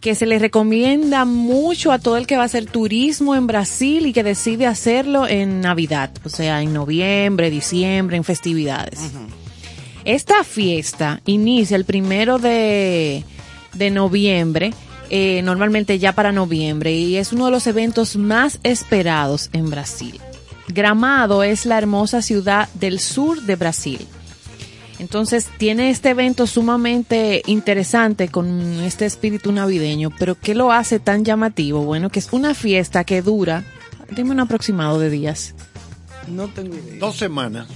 Que se le recomienda mucho a todo el que va a hacer turismo en Brasil y que decide hacerlo en Navidad, o sea, en noviembre, diciembre, en festividades. Esta fiesta inicia el primero de, de noviembre, eh, normalmente ya para noviembre, y es uno de los eventos más esperados en Brasil. Gramado es la hermosa ciudad del sur de Brasil. Entonces tiene este evento sumamente interesante con este espíritu navideño, pero ¿qué lo hace tan llamativo? Bueno, que es una fiesta que dura, dime un aproximado de días, No tengo idea. Dos semanas.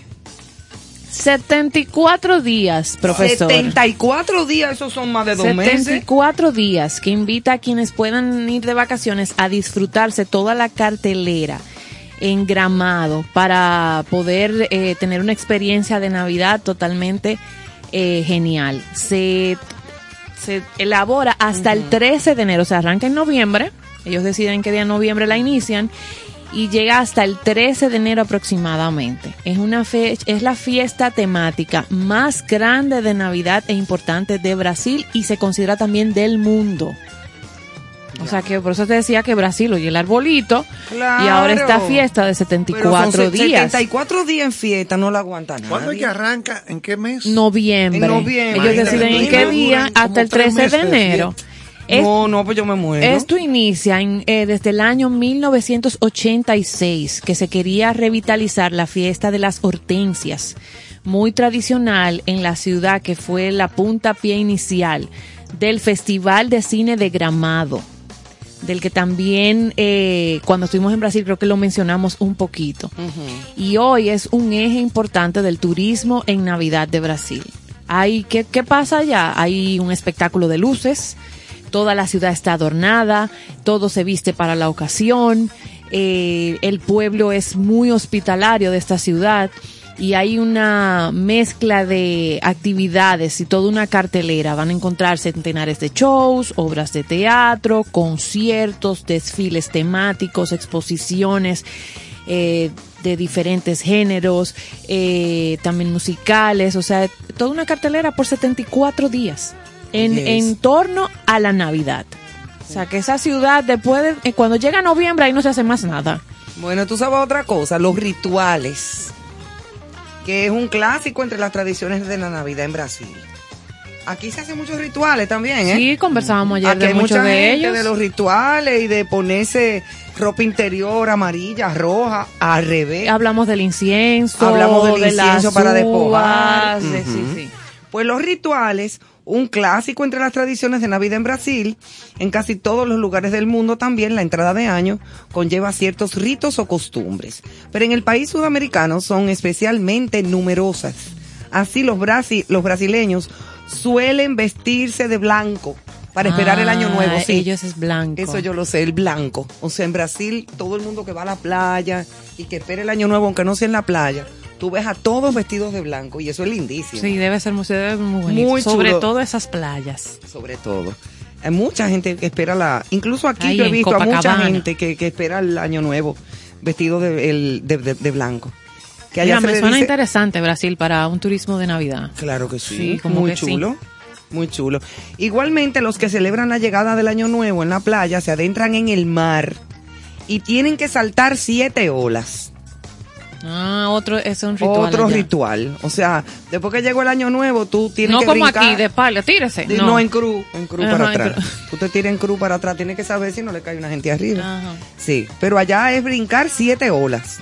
74 días, profesor. 74 días, esos son más de dos meses. 74 días que invita a quienes puedan ir de vacaciones a disfrutarse toda la cartelera en Gramado para poder eh, tener una experiencia de Navidad totalmente eh, genial. Se, se elabora hasta el 13 de enero, se arranca en noviembre, ellos deciden qué día de noviembre la inician y llega hasta el 13 de enero aproximadamente. Es una fe- es la fiesta temática más grande de Navidad e importante de Brasil y se considera también del mundo. O sea que por eso te decía que Brasil oye el arbolito y ahora esta Claro. fiesta de Pero 74 son se- días. 74 días en fiesta, no la aguanta nadie. ¿Cuándo es que arranca? ¿En qué mes? Noviembre. En noviembre. Ellos deciden en qué día hasta el tres 13 de enero. Es- No, no, pues yo me muero. Esto inicia en, eh, desde el año 1986, que se quería revitalizar la fiesta de las hortensias, muy tradicional en la ciudad que fue la punta pie inicial del Festival de Cine de Gramado, del que también eh, cuando estuvimos en Brasil creo que lo mencionamos un poquito. Y hoy es un eje importante del turismo en Navidad de Brasil. Hay, ¿qué, ¿Qué pasa allá? Hay un espectáculo de luces, toda la ciudad está adornada, todo se viste para la ocasión, eh, el pueblo es muy hospitalario de esta ciudad y hay una mezcla de actividades y toda una cartelera. Van a encontrar centenares de shows, obras de teatro, conciertos, desfiles temáticos, exposiciones eh, de diferentes géneros, eh, también musicales, o sea, toda una cartelera por 74 días en, Yes. en torno a la Navidad. O sea, que esa ciudad después, de, eh, cuando llega noviembre, ahí no se hace más nada. Bueno, tú sabes otra cosa, los rituales, que es un clásico entre las tradiciones de la Navidad en Brasil. Aquí se hacen muchos rituales también, ¿eh? Sí, conversábamos ayer Aquí de hay muchos mucha de gente ellos. de los rituales y de ponerse ropa interior amarilla, roja, al revés. Hablamos del incienso, Hablamos del de incienso para despojar. sí, sí. Pues los rituales, un clásico entre las tradiciones de Navidad en Brasil, en casi todos los lugares del mundo también la entrada de año conlleva ciertos ritos o costumbres. Pero en el país sudamericano son especialmente numerosas. Así los, brasi- los brasileños suelen vestirse de blanco para esperar el año nuevo. Ah, Sí. Ellos es blanco. Eso yo lo sé, el blanco. O sea, en Brasil, todo el mundo que va a la playa y que espera el año nuevo, aunque no sea en la playa, tú ves a todos vestidos de blanco y eso es lindísimo. Sí, debe ser muy, debe ser muy bonito. Muy Sobre chulo. todo esas playas. Sobre todo. Hay mucha gente que espera la... Incluso aquí Ahí yo he visto a mucha gente que, que espera el año nuevo vestido de, el- de, de- de blanco. Que allá Mira, se me le suena dice- interesante Brasil para un turismo de Navidad. Claro que sí, Sí, como muy que sí. chulo. Muy chulo. Igualmente, los que celebran la llegada del año nuevo en la playa se adentran en el mar y tienen que saltar siete olas. Ah, otro, es un ritual. Otro allá. ritual. O sea, después que llegó el año nuevo, tú tienes No que como brincar. aquí, de espalda, tírese. No, No, en cruz, en cruz Ajá, para atrás. Tú te tiras en cruz para atrás, tienes que saber si no le cae una gente arriba. Ajá. Sí, pero allá es brincar siete olas.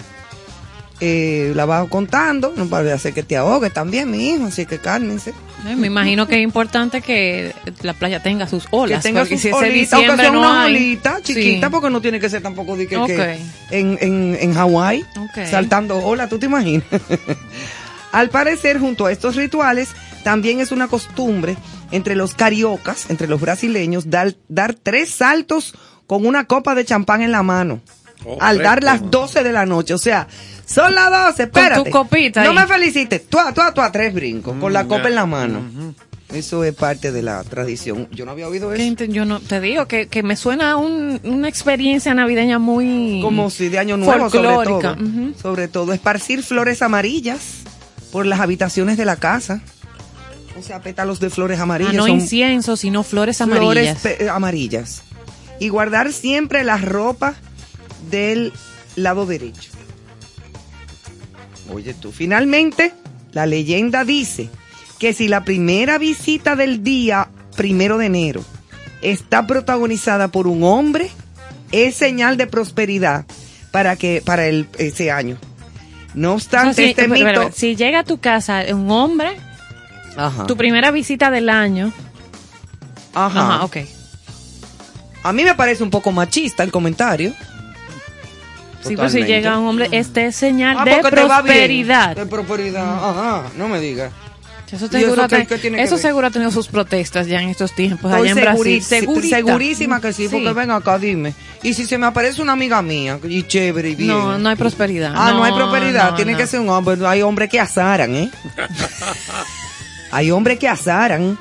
Eh, la vas contando, no para hacer que te ahogue también, mi hijo, así que cálmense. Eh, me imagino que es importante que la playa tenga sus olas. que tenga sus si olitas, aunque sea no una hay. olita chiquita, Sí. porque no tiene que ser tampoco de que, que en, en, en Hawái, saltando olas, ¿tú te imaginas? (laughs) Al parecer, junto a estos rituales, también es una costumbre entre los cariocas, entre los brasileños, dar, dar tres saltos con una copa de champán en la mano. Oh, al dar las 12 de la noche, o sea, son las 12, Con espérate. tu copita No me felicites, tú a, tú a, tú a tres brincos, con la Mm, copa en la mano. Eso es parte de la tradición. Yo no había oído eso. Yo no, te digo que, que me suena a un- una experiencia navideña muy. Como si de año nuevo, sobre todo. folclórica. Ujú. Sobre todo, esparcir flores amarillas por las habitaciones de la casa. O sea, pétalos de flores Ah, amarillas. no son incienso, sino flores flores amarillas. pe- amarillas. Y guardar siempre la ropa del lado derecho. Oye tú, finalmente, la leyenda dice que si la primera visita del día primero de enero está protagonizada por un hombre, es señal de prosperidad para que para el, ese año. No obstante, si, este espera, mito. si llega a tu casa un hombre, Ajá. tu primera visita del año. Ajá. Ajá, ok. A mí me parece un poco machista el comentario. Sí, pero si llega un hombre, este es señal Ah, de prosperidad. De prosperidad. Ajá, no me digas. Eso, ¿Y seguro, eso ha- qué tiene que eso ver? seguro ha tenido sus protestas ya en estos tiempos, Estoy allá en Brasil. seguri- Segurita. segurísima que sí, porque ven acá, dime. Y si se me aparece una amiga mía, y chévere y bien. No, no hay prosperidad. Ah, no, hay prosperidad. no, Tiene no. que ser un hombre. Hay hombres que azaran, ¿eh? (laughs) hay hombres que azaran.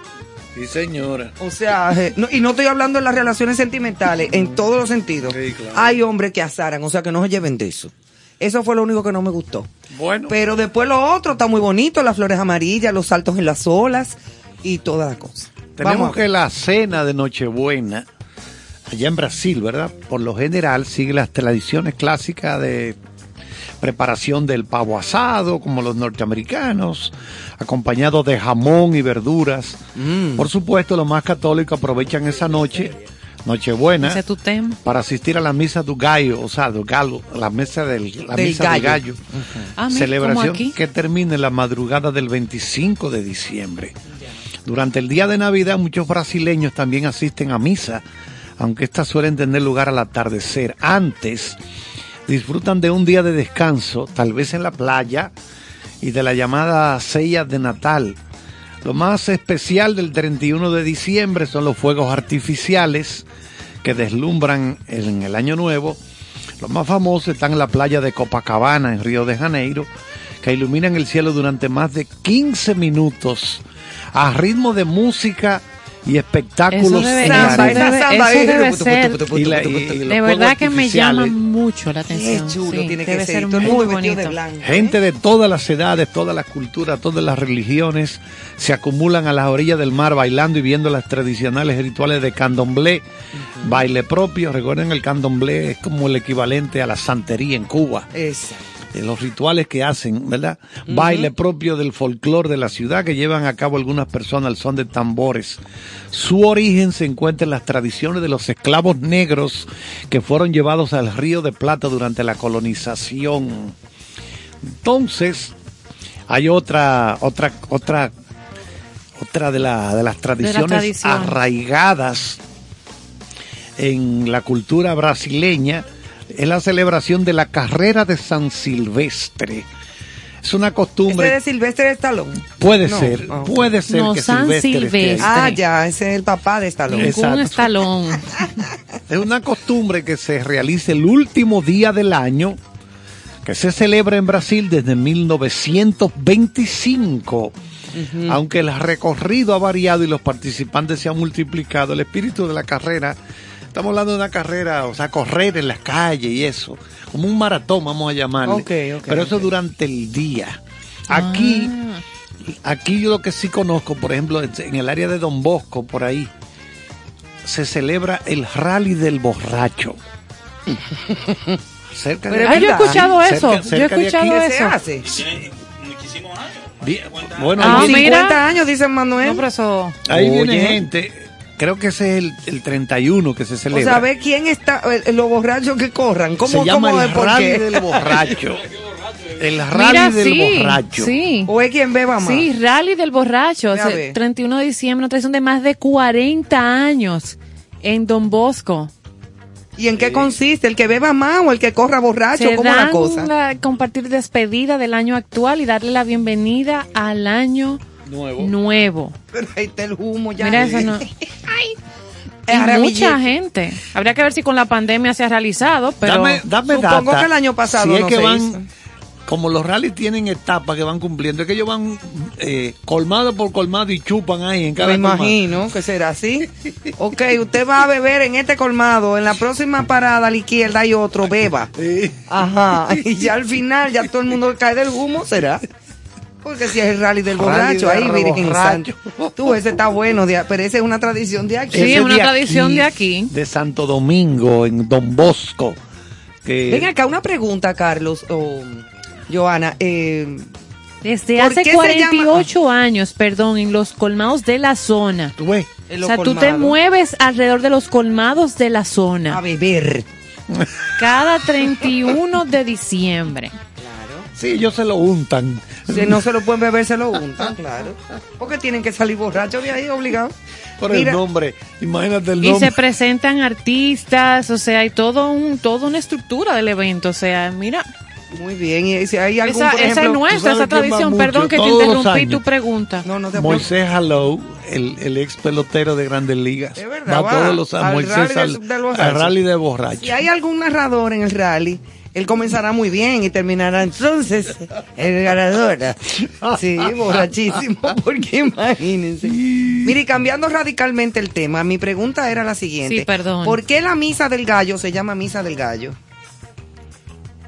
Sí, señora. O sea, eh, no- y no estoy hablando de las relaciones sentimentales, en todos los sentidos. Sí, claro. Hay hombres que azaran, o sea, que no se lleven de eso. Eso fue lo único que no me gustó. Bueno, Pero después lo otro está muy bonito, las flores amarillas, los saltos en las olas y toda la cosa. tenemos que la cena de Nochebuena, allá en Brasil, ¿verdad? Por lo general sigue las tradiciones clásicas de preparación del pavo asado, como los norteamericanos, acompañado de jamón y verduras. Mm. Por supuesto, los más católicos aprovechan esa noche, Nochebuena, Ese es tu tema. para asistir a la misa do gallo, o sea, do galo, la mesa del, la Del misa gallo. del gallo. Ah, Celebración que termina en la madrugada del 25 de diciembre. Durante el día de Navidad muchos brasileños también asisten a misa, aunque estas suelen tener lugar al atardecer. Antes disfrutan de un día de descanso, tal vez en la playa, y de la llamada sella de Natal. Lo más especial del 31 de diciembre son los fuegos artificiales que deslumbran en el año nuevo. Los más famosos están en la playa de Copacabana, en Río de Janeiro, que iluminan el cielo durante más de 15 minutos a ritmo de música y espectáculos Eso debe, en Samba, arena. eso esa debe- samba eso ahí. debe Putu, ser. putu, putu, Y la- putu, y- putu. y los De verdad que me llama mucho la Qué atención. chulo sí, tiene que debe ser. muy de bonito. ¿eh? Gente de todas las edades, todas las culturas, todas las religiones se acumulan a las orillas del mar bailando y viendo las tradicionales rituales de candomblé, baile propio. Recuerden el candomblé es como el equivalente a la santería en Cuba. Exacto. Eh, los rituales que hacen, ¿verdad? Baile propio del folclore de la ciudad que llevan a cabo algunas personas al son de tambores. Su origen se encuentra en las tradiciones de los esclavos negros que fueron llevados al Río de Plata durante la colonización. Entonces, hay otra, otra, otra, otra de, la- de las tradiciones tradiciones. arraigadas en la cultura brasileña es la celebración de la carrera de San Silvestre. Es una Este costumbre, de Silvestre Stallone. puede No, ser, ok. puede ser No, que San Silvestre esté ahí. Silvestre. Ah, ya, ese es el papá de Stallone. Es- Ningún estalón. (laughs) Es una costumbre que se realiza el último día del año, que se celebra en Brasil desde 1925. Aunque el recorrido ha variado y los participantes se han multiplicado, el espíritu de la carrera, estamos hablando de una carrera, o sea, correr en las calles y eso, como un maratón, vamos a llamarle. Ok, ok, Pero eso durante el día. Aquí, Ah. aquí yo lo que sí conozco, por ejemplo, en el área de Don Bosco, por ahí, se celebra el rally del borracho. (laughs) cerca de Pero Ay, yo he escuchado eso. Cerca- yo he de escuchado. ¿Qué se eso. hace? Bien, Bueno, Ah, ahí, viene- mira. 50 años, dice Manuel. No, pero eso. ahí viene gente. Creo que ese es el, el 31 que se o celebra. sea, ve quién está, eh, los borrachos que corran. ¿Cómo, se llama cómo el rally del borracho. (laughs) El rally Mira, del sí, borracho. Sí. ¿O es quien beba más? Sí, Rally del Borracho. O sea, ver. 31 de diciembre, una tradición de más de 40 años en Don Bosco. ¿Y en qué consiste? ¿El que beba más o el que corra borracho? Se ¿Cómo la dan cosa? la- compartir despedida del año actual y darle la bienvenida al año Nuevo. nuevo. Pero ahí está el humo ya. Mira, eso no. (laughs) Y Ahora, mucha gente. Habría que ver si con la pandemia se ha realizado, pero dame, dame supongo data. que el año pasado si es no que se van, hizo. como los rallies tienen etapas que van cumpliendo, es que ellos van eh, colmado por colmado y chupan ahí en cada Me colmado. imagino que será así. Ok, usted va a beber en este colmado, en la próxima parada a la izquierda hay otro, beba. (laughs) Sí. Ajá, y ya al final ya todo el mundo cae del humo, ¿será? Porque si es el rally del Rally borracho, del ahí Virgen. Santo. Tú, ese está bueno, de- pero esa es una tradición de aquí. Sí, es una de tradición de aquí. De Santo Domingo, en Don Bosco. Que Ven acá, una pregunta, Carlos o Joana. Eh, Desde ¿Por hace qué se 48 años, perdón, en los colmados de la zona. tú ves, O sea, tú te mueves alrededor de los colmados de la a zona beber. cada 31 de diciembre. Sí, ellos se lo untan. Si no se lo pueden beber, se lo untan, claro. Porque tienen que salir borrachos de ahí, obligados. Por Mira. el nombre, imagínate el Y nombre. se presentan artistas, o sea, hay todo un, toda una estructura del evento. O sea, mira, Muy bien, y si hay algún, esa, por esa es nuestra, ¿tú sabes esa tradición. mucho? Perdón que te interrumpí tu pregunta. No, no te Moisés Hallow, el, el ex pelotero de Grandes Ligas. Es verdad, va va todos los años. al Moisés rally al, del- del borracho. al rally de borracho. Si hay algún narrador en el rally, él comenzará muy bien y terminará entonces el ganador. Sí, borrachísimo, (laughs) porque imagínense. Mire, cambiando radicalmente el tema, mi pregunta era la siguiente. Sí, perdón. ¿Por qué la misa del gallo se llama misa del gallo?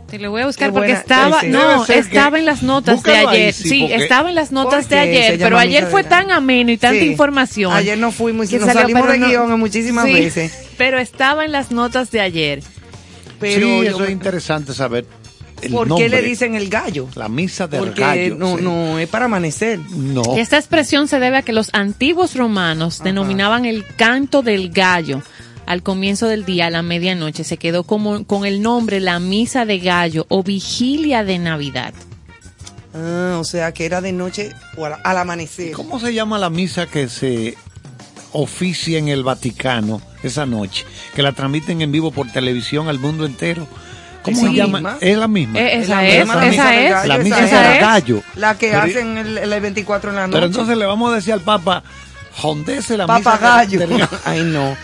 Te lo voy a buscar Qué porque buena- estaba, sí, no, estaba en las notas de ahí, ayer. sí, Sí, porque- estaba en las notas ¿Por de ayer, pero ayer fue tan ameno y tanta Sí. información. Ayer no fuimos y que nos salió, salimos de no- guion muchísimas Sí, veces. Pero estaba en las notas de ayer. Pero sí, eso es interesante saber el ¿Por nombre. qué le dicen el gallo? La misa del Porque gallo. no, sí. no, es para amanecer. No. Esta expresión se debe a que los antiguos romanos denominaban el canto del gallo al comienzo del día, a la medianoche. Se quedó como, con el nombre la misa de gallo o vigilia de Navidad. Ah, o sea que era de noche o al, al amanecer. ¿Cómo se llama la misa que se oficia en el Vaticano esa noche? Que la transmiten en vivo por televisión al mundo entero. ¿Cómo ¿Esa se llama? misma? Es la misma. Eh, esa es, la misa esa es. gallo, la misa gallo. Que Pero- hacen el, el 24 en la noche. Pero entonces le vamos a decir al Papa, jondese la Papagayo. misa del gallo. (laughs) Ay, no.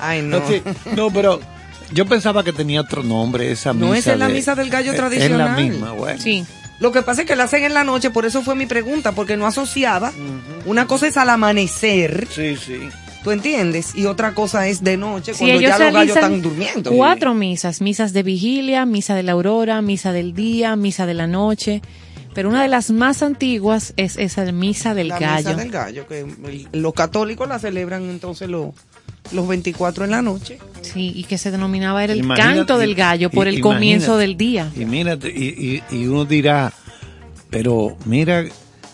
Ay, no. No, pero yo pensaba que tenía otro nombre esa misa. No, esa es la de- misa del gallo es- tradicional. Es la misma, bueno. Sí. Lo que pasa es que la hacen en la noche, por eso fue mi pregunta, porque no asociaba. Una cosa es al amanecer, Sí, sí. ¿Tú entiendes? Y otra cosa es de noche, Sí, cuando ellos ya los gallos están durmiendo. cuatro misas, misas de vigilia, misa de la aurora, misa del día, misa de la noche, pero una de las más antiguas es esa misa del la gallo. misa del gallo, que los católicos la celebran entonces los, los 24 en la noche. Sí, y que se denominaba era el Imagínate- canto del gallo por el comienzo del día. Y mírate, y, y- y uno dirá, pero mira,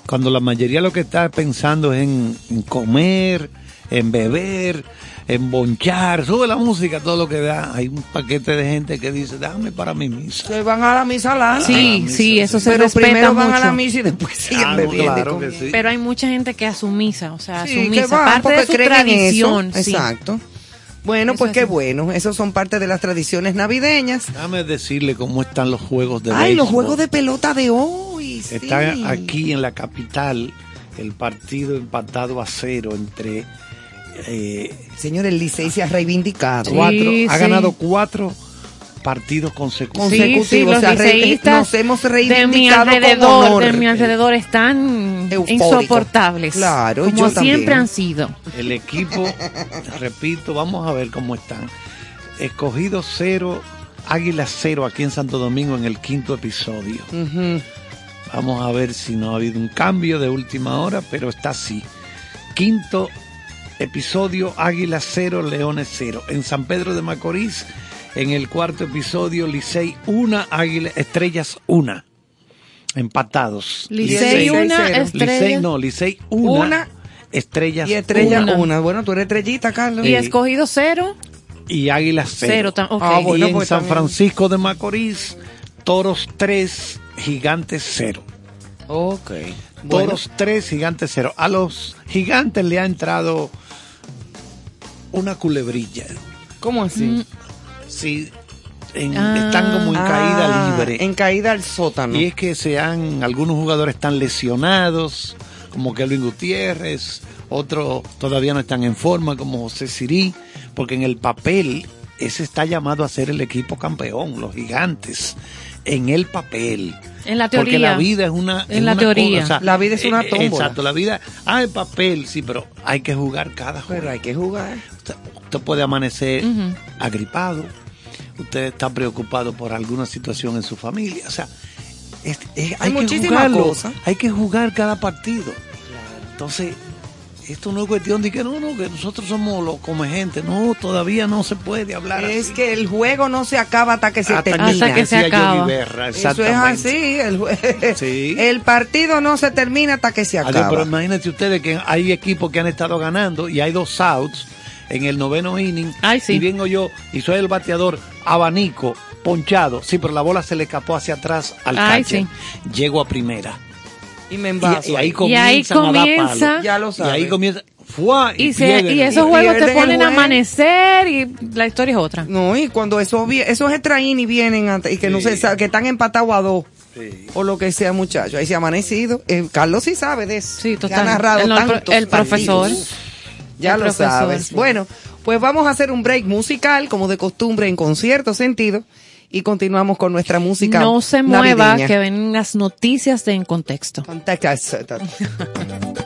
cuando la mayoría lo que está pensando es en, en comer, en beber, en bonchar, sube la música, todo lo que da, hay un paquete de gente que dice, dame para mi misa. Que van a la misa larga. Sí, misa, sí, eso se pero respeta primero van a la misa y después siguen Ah, no, bebiendo. claro que sí. Pero hay mucha gente que a su misa, o sea, a Sí, su misa, van parte de su tradición. sí. Exacto. Bueno, Eso pues es qué bueno. Esos son parte de las tradiciones navideñas. Déjame decirle cómo están los juegos de Ay, los juegos de pelota de hoy. sí. Está aquí en la capital el partido empatado a cero entre eh, Señor, el Licey se ha reivindicado. Sí, cuatro, ha sí. ganado cuatro partidos consecutivos. Sí, consecutivos, los o sea, re- liceístas nos hemos de mi reivindicado con alrededor, honor. de mi alrededor están Eufórico. insoportables. Claro, como yo también. siempre han sido. El equipo, (laughs) repito, vamos a ver cómo están. Escogido cero, Águila cero aquí en Santo Domingo en el quinto episodio. Vamos a ver si no ha habido un cambio de última hora, pero está así. Quinto episodio, Águila cero, Leones cero. En San Pedro de Macorís, en el cuarto episodio, Licey una, Águila, Estrellas una. Empatados. Licey Licey una, cero. estrella. Licey no, Licey una, Una. Estrellas Y estrella Una. una. Bueno, tú eres estrellita, Carlos. Y escogido cero, y Águila cero. cero. tam- ok. Ah, bueno, y en pues San también. Francisco de Macorís, Toros 3, Gigantes 0. Ok. Bueno, Toros 3, Gigantes 0. A los Gigantes le ha entrado una culebrilla. ¿Cómo así? Sí, en- Ah. están como en caída Ah, libre. En caída al sótano. Y es que se han, algunos jugadores están lesionados, como Kelvin Gutiérrez, otros todavía no están en forma, como José Sirí, porque en el papel ese está llamado a ser el equipo campeón, los gigantes, en el papel. En la Porque teoría. la vida es una... En es la una teoría. cosa, La vida es una eh, tómbola. Exacto, la vida... Ah, el papel, sí, pero hay que jugar cada juego. Pero hay que jugar. Usted, usted puede amanecer agripado, usted está preocupado por alguna situación en su familia. O sea, es- es- Hay hay, que muchísimas jugarlo, cosas. hay que jugar cada partido. Entonces, esto no es cuestión de que no, no, que nosotros somos los come gente. No, todavía no se puede hablar Es así. que el juego no se acaba hasta que se Hasta termina. Hasta que se acaba. Berra, Eso es exactamente. así. El, Sí. (laughs) el partido no se termina hasta que se Adiós, acaba. pero imagínense ustedes que hay equipos que han estado ganando y hay dos outs en el noveno inning. Ay, sí. Y vengo yo y soy el bateador abanico, ponchado. Sí, pero la bola se le escapó hacia atrás al Ay, catcher. sí. Llego a primera. Y me Y, envaso. y ahí ahí. Y comienzan ahí a dar comienza- palo. Ya lo Y sabe. ahí comienza. ¡fua! Y, se, esos Y juegos te ponen a amanecer y la historia es otra. No, y cuando esos, esos extra y vienen antes, y que no se sabe, que están empatados a dos. Sí. O lo que sea, muchachos. Ahí se ha amanecido. Eh, Carlos sí sabe de eso. Sí, total. ha narrado El- tantos el profesor. partidos. Ya El lo profesor, sabes. sí. Bueno, pues vamos a hacer un break musical, como de costumbre, en concierto sentido. Y continuamos con nuestra música. No se mueva, navideña. que ven las noticias de En Contexto. Contacta- (laughs)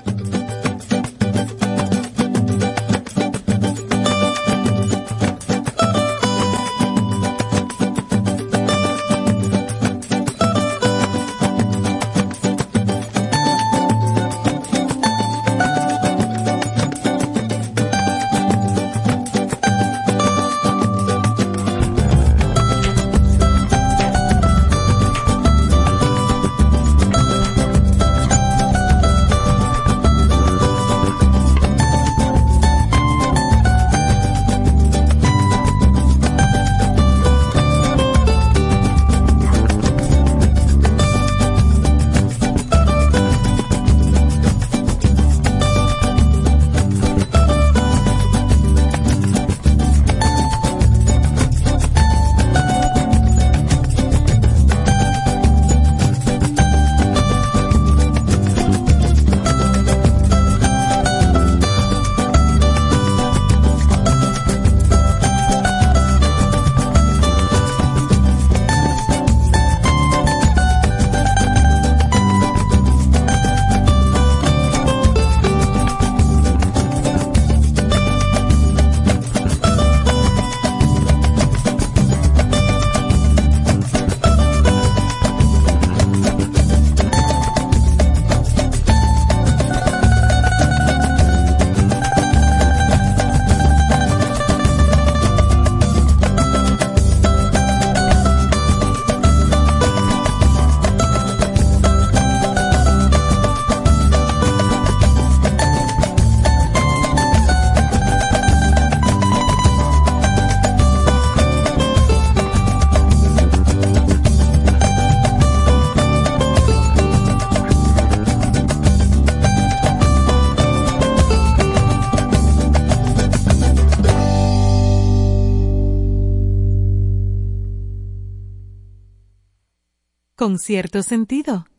Con cierto sentido.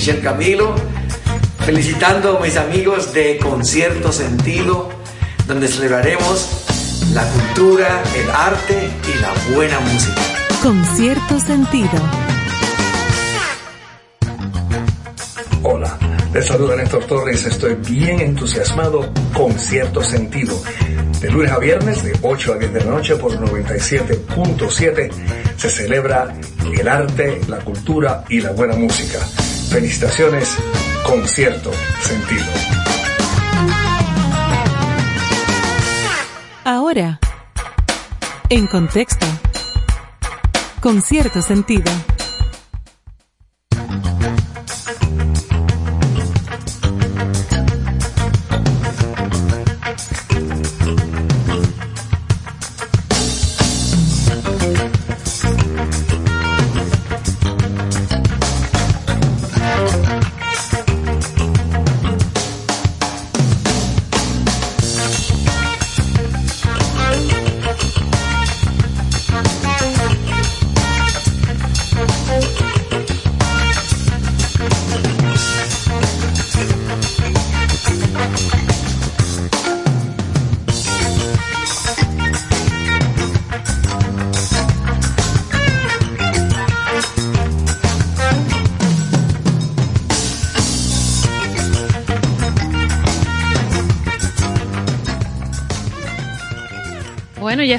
Aquí Michelle Camilo, felicitando a mis amigos de Concierto Sentido, donde celebraremos la cultura, el arte y la buena música. Con cierto sentido. Hola, les saluda Néstor Torres. Estoy bien entusiasmado con cierto sentido. De lunes a viernes, de 8 a 10 de la noche por 97.7, se celebra el arte, la cultura y la buena música. Felicitaciones con cierto sentido. Ahora, en contexto. Con cierto sentido.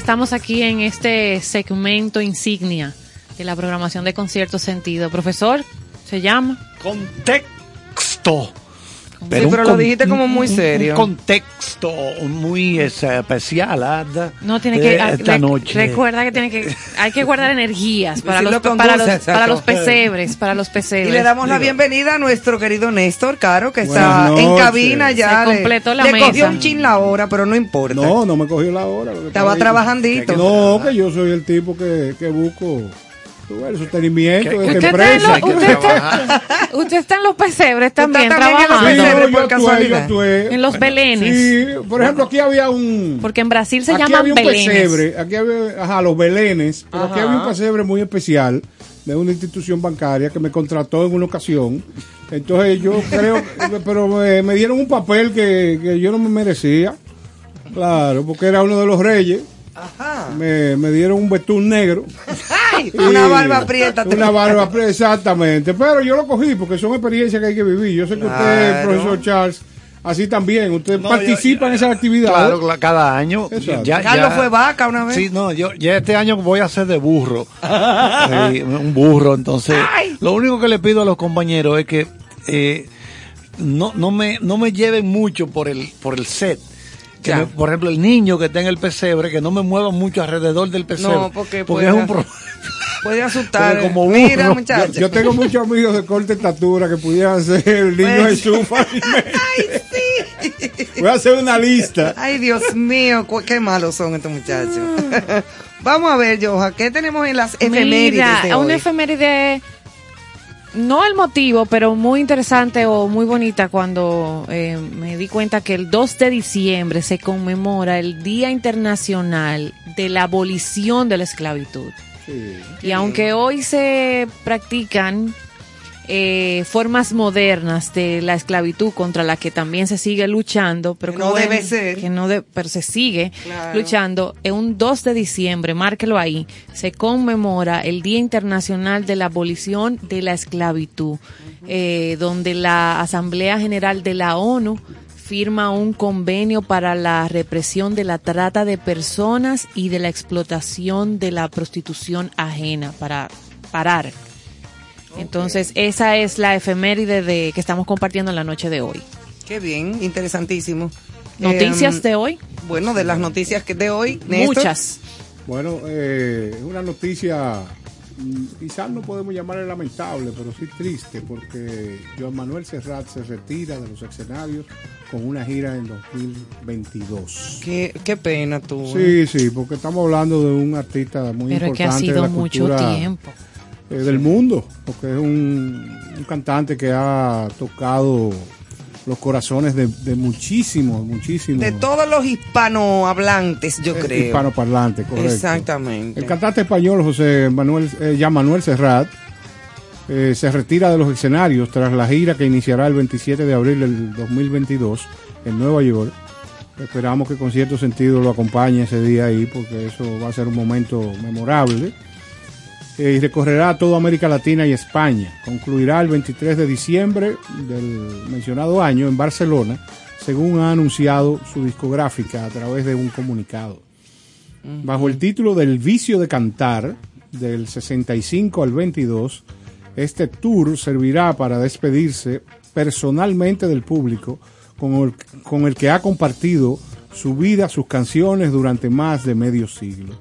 Estamos aquí en este segmento insignia de la programación de Concierto Sentido. Profesor, ¿se llama? Contexto. Sí, pero un lo con- dijiste como muy serio. Un contexto muy eh, especial. No tiene que ah, esta noche. recuerda que tiene que hay que guardar energías para los, para los para los pesebres, para los pesebres. Y le damos la bienvenida a nuestro querido Néstor Caro, que está en cabina ya. Se le- completó la le mesa. cogió un chin la hora, pero no importa. No, no me cogió la hora. Estaba trabajandito. No, que yo soy el tipo que, que busco el sostenimiento de esta Usted está, en empresa. lo- usted, está, usted está en los pesebres también, también en los trabajando. Sí, pesebre no, por yo actué, casualidad. yo actué. En los belenes. Sí, por ejemplo, aquí había un... Porque en Brasil se aquí llaman había un belenes. pesebre, aquí había, ajá, los belenes, pero aquí había un pesebre muy especial de una institución bancaria que me contrató en una ocasión. Entonces yo creo, (laughs) pero me, me dieron un papel que, que yo no me merecía. Claro, porque era uno de los reyes. Ajá. Me, me dieron un betún negro. Ay, una barba prieta. Una barba prieta, exactamente. Pero yo lo cogí porque son experiencias que hay que vivir. Yo sé que usted, profesor Charles, así también. Usted No, participa yo- en esas actividades. Claro, cla- cada año. Ya, Carlos ya- fue vaca una vez. Sí, no, yo ya este año voy a hacer de burro. (laughs) Sí, un burro, entonces. Lo único que le pido a los compañeros es que eh, no, no, me, no me lleven mucho por el, por el set. Que Ya. me- por ejemplo, el niño que está en el pesebre, que no me mueva mucho alrededor del pesebre. No, porque porque puede- es un problema. Puede (laughs) asustar. Porque como Mira, burro, muchachos. Yo, yo tengo muchos amigos de corta estatura que pudieran ser el niño Pues- Jesús (laughs) fácilmente. Ay, sí. Voy a hacer una lista. Ay, Dios mío, qué malos son estos muchachos. (laughs) Vamos a ver, Joja, ¿qué tenemos en las efemérides Mira, de una hoy? efeméride, no el motivo, pero muy interesante o muy bonita cuando eh, me di cuenta que el 2 de diciembre se conmemora el Día Internacional de la Abolición de la Esclavitud. Y aunque hoy se practican eh, formas modernas de la esclavitud contra la que también se sigue luchando, pero Que no bueno, debe ser. que no de- pero se sigue Claro. luchando. En un 2 de diciembre, márquelo ahí, se conmemora el Día Internacional de la Abolición de la Esclavitud, eh, donde la Asamblea General de la ONU firma un convenio para la represión de la trata de personas y de la explotación de la prostitución ajena para parar. Entonces, esa es la efeméride de que estamos compartiendo en la noche de hoy. Qué bien, interesantísimo. Noticias Em, de hoy, Bueno, de las noticias que de hoy, Néstor. muchas. Bueno, eh, es una noticia, mm, quizás no podemos llamarle lamentable, pero sí triste, porque Joan Manuel Serrat se retira de los escenarios con una gira en 2022. Qué, qué pena tú. Sí, sí, porque estamos hablando de un artista muy Pero es que ha importante de sido la mucho cultura, tiempo. Eh, del mundo, porque es un, un cantante que ha tocado los corazones de, de muchísimos, muchísimos De todos los hispanohablantes, yo eh, creo. hispanoparlantes, correcto. Exactamente. El cantante español José Manuel, eh, ya Manuel Serrat eh, se retira de los escenarios tras la gira que iniciará el 27 de abril del 2022 en Nueva York. Esperamos que con cierto sentido lo acompañe ese día ahí porque eso va a ser un momento memorable. Eh, y recorrerá toda América Latina y España. Concluirá el 23 de diciembre del mencionado año en Barcelona, según ha anunciado su discográfica a través de un comunicado. Bajo el título del vicio de cantar, del 65 al 22, este tour servirá para despedirse personalmente del público con el, con el que ha compartido su vida, sus canciones durante más de medio siglo.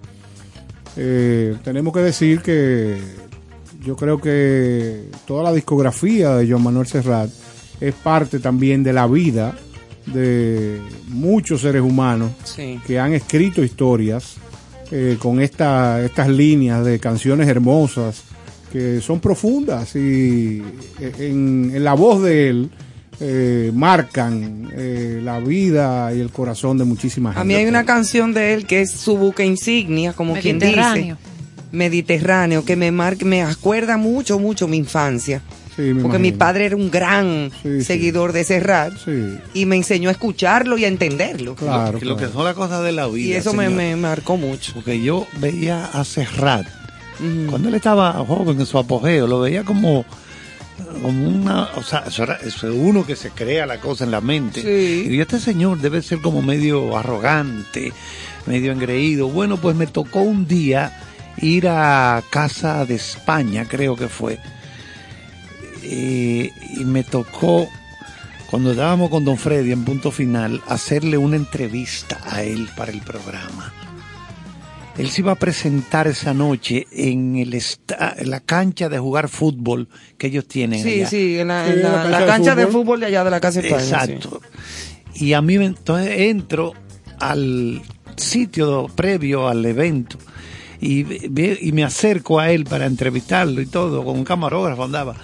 Eh, tenemos que decir que yo creo que toda la discografía de Joan Manuel Serrat es parte también de la vida de muchos seres humanos Sí. que han escrito historias eh, con esta, estas líneas de canciones hermosas que son profundas y eh, en, en la voz de él eh, marcan eh, la vida y el corazón de muchísima gente. A mí hay una canción de él que es su buque insignia, como quien dice. Mediterráneo. Mediterráneo, que me marca, me acuerda mucho, mucho mi infancia. Sí, me porque mi padre era un gran Sí, sí. seguidor de Serrat Sí, y me enseñó a escucharlo y a entenderlo. claro. Lo que son las cosas de la vida. y eso me, me marcó mucho. Porque yo veía a Serrat, cuando él estaba joven en su apogeo, lo veía como, como una, o sea, eso, era- eso es uno que se crea la cosa en la mente. Sí. Y este señor debe ser como medio arrogante, medio engreído. Bueno, pues me tocó un día ir a Casa de España, creo que fue. Eh, y me tocó, cuando estábamos con Don Freddy en punto final, hacerle una entrevista a él para el programa. Él se iba a presentar esa noche en, el esta- en la cancha de jugar fútbol que ellos tienen Sí, allá. sí, en la, Sí, en la- la cancha, de, fútbol. de allá de la casa de España. sí. Exacto. Y a mí me- entonces entro al sitio previo al evento y, ve- y me acerco a él para entrevistarlo y todo, con un camarógrafo andaba.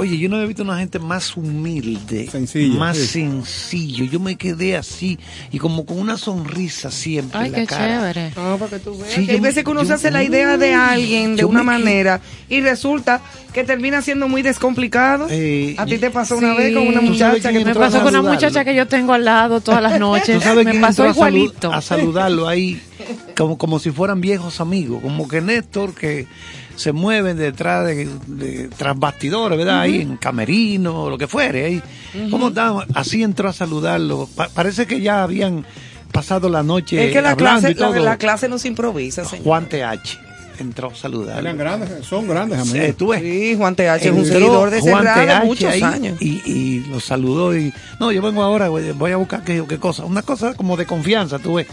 Oye, yo no había visto una gente más humilde, Sencilla, más sí. sencillo. Yo me quedé así y como con una sonrisa siempre Ay, en la qué cara. chévere. Ah, para que tú veas. Sí, que hay veces que uno yo- se hace la idea de alguien de una manera y resulta que termina siendo muy descomplicado. Eh, a ti te pasó una vez con una ¿Tú sabes muchacha que Me pasó con una muchacha que yo tengo al lado todas las (laughs) noches. ¿Tú sabes Me pasó a igualito. A, saludarlo ahí, (laughs) como, como si fueran viejos amigos, como que Néstor, que se mueven detrás de, de tras bastidores, ¿verdad? Ahí en camerino, lo que fuere, ahí. ¿Cómo estamos? Así entró a saludarlo. Pa- parece que ya habían pasado la noche es que la clase, la, la clase no se improvisa, señor. Juan TH entró a saludarlo. Eran grandes, son grandes amigos. Tú ves. Sí, Juan TH es un seguidor de Juan Serrat de TH muchos ahí años. Y, y lo saludó y no, yo vengo ahora, voy voy a buscar qué, qué cosa, una cosa como de confianza, tú ves.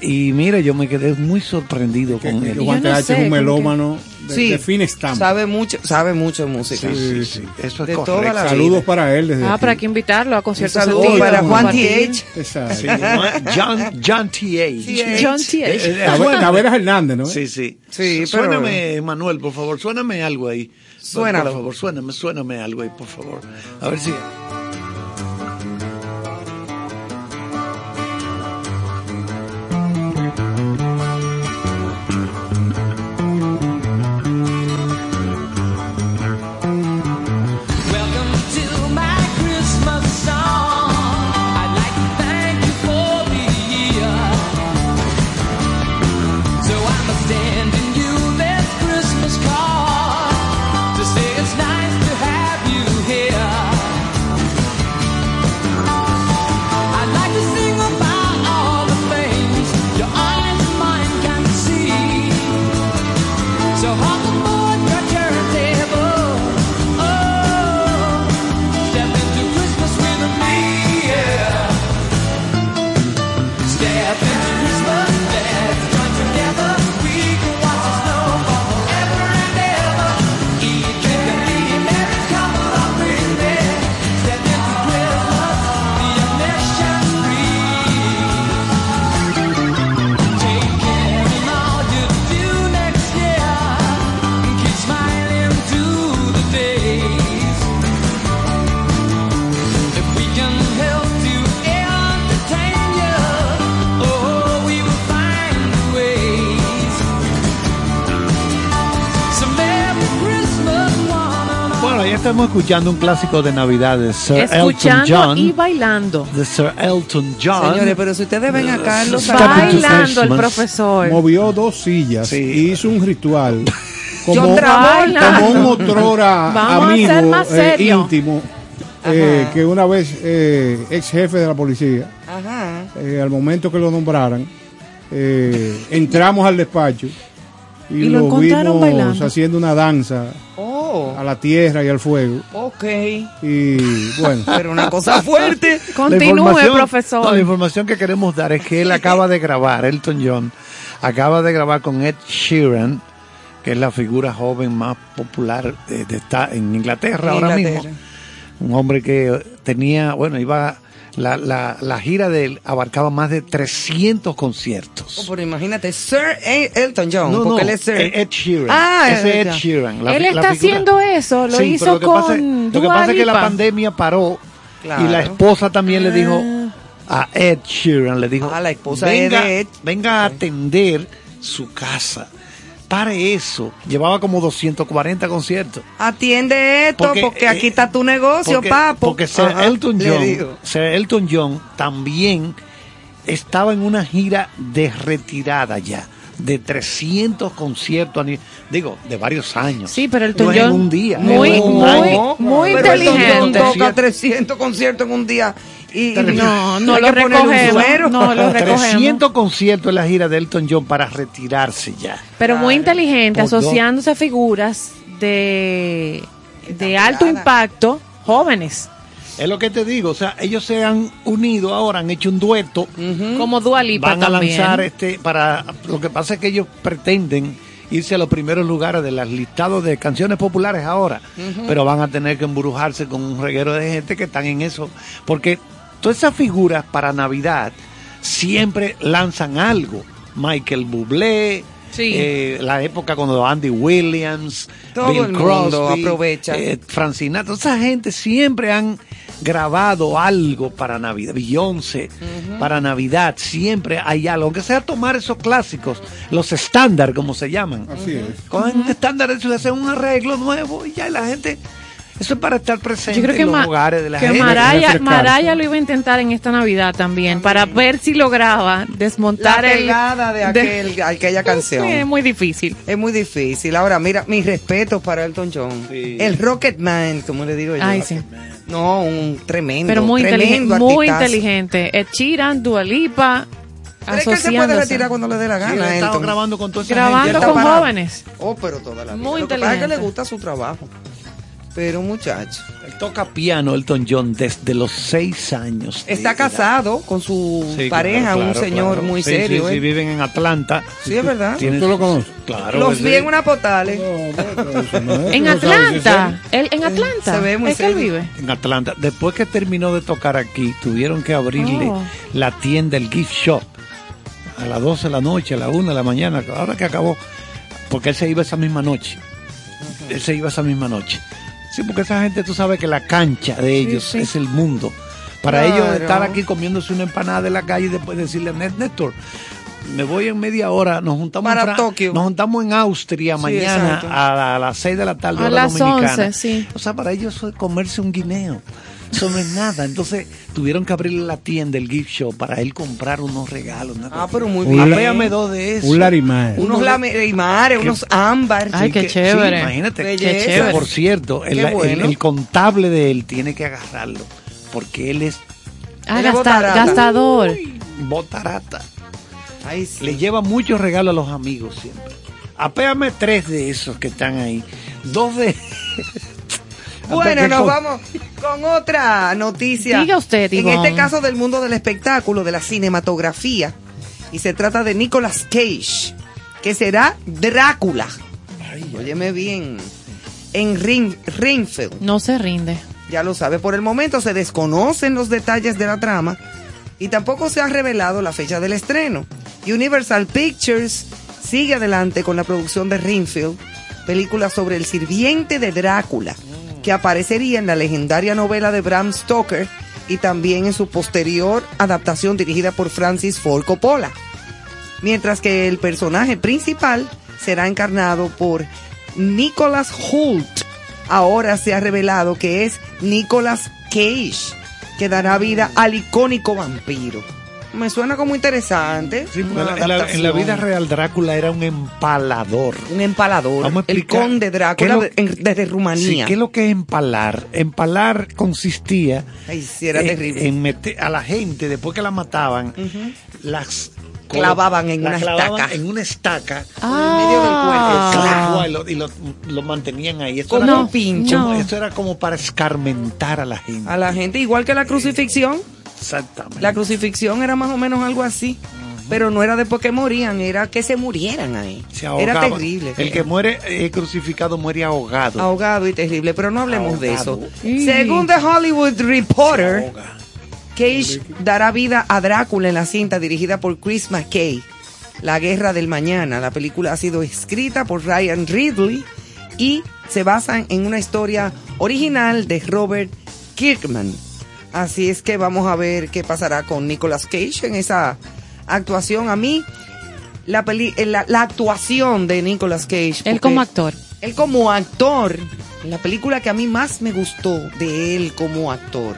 Y mira, yo me quedé muy sorprendido Que- con que él. Juan no TH sé, es un melómano de, Sí, de fin estampa. sabe mucho, sabe mucho de música. Sí, sí, eso es De correcto. toda la Saludos vida. para él desde Ah, aquí. hay que invitarlo a conciertos saludo sentidos, para Juan. TH. Exacto. Sí, Juan- John, John TH. John T. Eh, eh, suéname. Caberas Hernández, ¿no? Sí, sí. Sí, pero- Suéname, Manuel, por favor, suéname algo ahí. Suénalo. Por favor, suéname, suéname algo ahí, por favor. A ver si... estamos escuchando un clásico de Navidad de Sir Elton Escuchando John. y bailando. De Sir Elton John. Señores, pero si ustedes ven a Carlos Step into Bailando el profesor. Movió dos sillas y hizo un ritual. (laughs) Como, como un otrora (laughs) Vamos a amigo ser más eh, íntimo eh, que una vez eh, ex jefe de la policía, Ajá. eh, al momento que lo nombraran, eh, entramos al despacho y, Y lo lo, encontraron vimos bailando. haciendo una danza Oh, a la tierra y al fuego. ok. Y bueno, (laughs) Pero una cosa fuerte. Continúe, profesor. no, la información que queremos dar es que él acaba de grabar, Elton John, acaba de grabar con Ed Sheeran, que es la figura joven más popular de, de esta- en Inglaterra ahora mismo. Un hombre que tenía, bueno, iba, la, la, la gira de él abarcaba más de 300 conciertos. Oh, pero imagínate, Sir E- Elton John, No, porque no, él es Sir. Ed Sheeran. Ah, Ese Ed Ed Sheeran. la Él está haciendo eso, lo Sí, hizo lo que con pasa, lo que pasa es que la Lipa. pandemia paró Claro. y la esposa también le dijo Ah. a Ed Sheeran, le dijo, Ah, la esposa venga, de Ed. venga a atender su casa. Para eso, llevaba como 240 conciertos. Atiende esto porque, Porque, eh, aquí está tu negocio, Porque, papo. porque Sir Ajá, Elton John. Sir Elton John también estaba en una gira de retirada ya, de 300 conciertos, digo, de varios años. Sí, pero Elton No en John un día, muy, es en un muy, año. muy John inteligente. toca 300 conciertos en un día. Y, No, no lo recogemos. No lo recogemos. 300 conciertos en la gira de Elton John para retirarse ya. Pero muy inteligente, asociándose a figuras de, de alto impacto jóvenes, Es lo que te digo, o sea, ellos se han unido ahora, han hecho un dueto. como Dua Lipa van a también. lanzar este para lo que pasa es que ellos pretenden irse a los primeros lugares de los listados de canciones populares ahora, pero van a tener que embrujarse con un reguero de gente que están en eso, porque todas esas figuras para Navidad siempre lanzan algo. Michael Bublé, Sí. eh, la época cuando Andy Williams, Todo Bill el mundo Crosby, aprovecha. eh, Frank Sinatra, toda esa gente siempre han grabado algo para Navidad, Beyoncé, para Navidad, siempre hay algo, aunque sea tomar esos clásicos, los estándar como se llaman. así es. Cogen un estándar y hacen un arreglo nuevo y ya la gente, eso es para estar presente Yo creo que, en los hogares de la que gente. Maraya. Maraya lo iba a intentar en esta Navidad también, para ver si lograba La desmontar el... pegada de, aquel, (laughs) aquella canción. Sí, es muy difícil. Es muy difícil. Ahora, mira, mis respetos para Elton John. Sí. El Rocketman, como le digo yo. Ay, sí. No, un tremendo. Pero muy inteligente, tremendo muy artistazo. inteligente. Ed Sheeran, Dua Lipa, Pero es que él se puede retirar cuando le dé la Sí, gana. estado Elton. grabando con toda esa Grabando gente. con jóvenes. Oh, pero toda la vida. Muy Lo que pasa es que inteligente. le gusta su trabajo. Pero muchacho. Él toca piano Elton John desde los seis años. Está casado con su Sí, pareja, claro, un claro, señor claro. muy Sí, serio. Sí, sí, ¿eh? viven en Atlanta. Sí, es verdad. ¿Tú lo conoces? Claro. Los vi en una potales. (laughs) En Atlanta. Él, en Atlanta. Se ve muy es que él vive. en Atlanta. Después que terminó de tocar aquí, tuvieron que abrirle Oh. la tienda, el gift shop, a las 12 de la noche, a las 1 de la mañana, ahora que acabó, porque él se iba esa misma noche. Él se iba esa misma noche. Sí, porque esa gente, tú sabes que la cancha de ellos sí. es el mundo. Para Claro. ellos estar aquí comiéndose una empanada de la calle y después decirle a Néstor, me voy en media hora, nos juntamos, Para en Tokio. nos juntamos en Austria Sí, mañana a, la- a las 6 de la tarde A hora las dominicana. 11, sí. O sea, para ellos es comerse un guineo. Eso no es nada. Entonces tuvieron que abrirle la tienda, el gift shop, para él comprar unos regalos. una Ah, pero muy bien. Apéame dos de esos. Un larimar. Unos lamimares, unos ámbar. Ay, qué chévere. sí, imagínate. Que, chévere. por cierto, el, Qué el- bueno. el contable de él tiene que agarrarlo. Porque él es Ah, gastador. botarata. Ay, sí. Le lleva muchos regalos a los amigos siempre. Apéame tres de esos que están ahí. Dos de. Bueno, nos vamos con otra noticia. Diga usted, En Ivonne. este caso del mundo del espectáculo, de la cinematografía. Y se trata de Nicolas Cage, que será Drácula. Óyeme bien. En Ring, Ringfield. No se rinde. Ya lo sabe, por el momento se desconocen los detalles de la trama y tampoco se ha revelado la fecha del estreno. Universal Pictures sigue adelante con la producción de Ringfield, película sobre el sirviente de Drácula, que aparecería en la legendaria novela de Bram Stoker y también en su posterior adaptación dirigida por Francis Ford Coppola. Mientras que el personaje principal será encarnado por Nicholas Hoult, ahora se ha revelado que es Nicolas Cage, que dará vida al icónico vampiro. Me suena como interesante. Sí, en, la, en la adaptación. vida real Drácula era un empalador. Un empalador. Vamos a el conde Drácula es lo- de- en- desde Sí, Rumanía. ¿Qué es lo que es empalar? Empalar consistía Ay, sí, era en- terrible. en meter a la gente, después que la mataban, las Clavaban en la una clavaban estaca. en una estaca En medio del Ah. Claro, y lo, y lo- lo mantenían ahí. Eso Como era, un pincho. como- eso era como para escarmentar a la gente. A la gente, igual que la crucifixión. Exactamente. La crucifixión era más o menos algo así. Pero no era después que morían, era que se murieran ahí. Se Era ahogaba. terrible. El que muere eh, crucificado muere ahogado. ahogado y terrible, pero no hablemos de eso. Según The Hollywood Reporter, Cage dará vida a Drácula en la cinta dirigida por Chris McKay, La Guerra del Mañana. La película ha sido escrita por Ryan Ridley y se basa en una historia original de Robert Kirkman. Así es que vamos a ver qué pasará con Nicolas Cage en esa actuación. A mí, la, peli- eh, la, la actuación de Nicolas Cage. Él como actor. él como actor, la película que a mí más me gustó de él como actor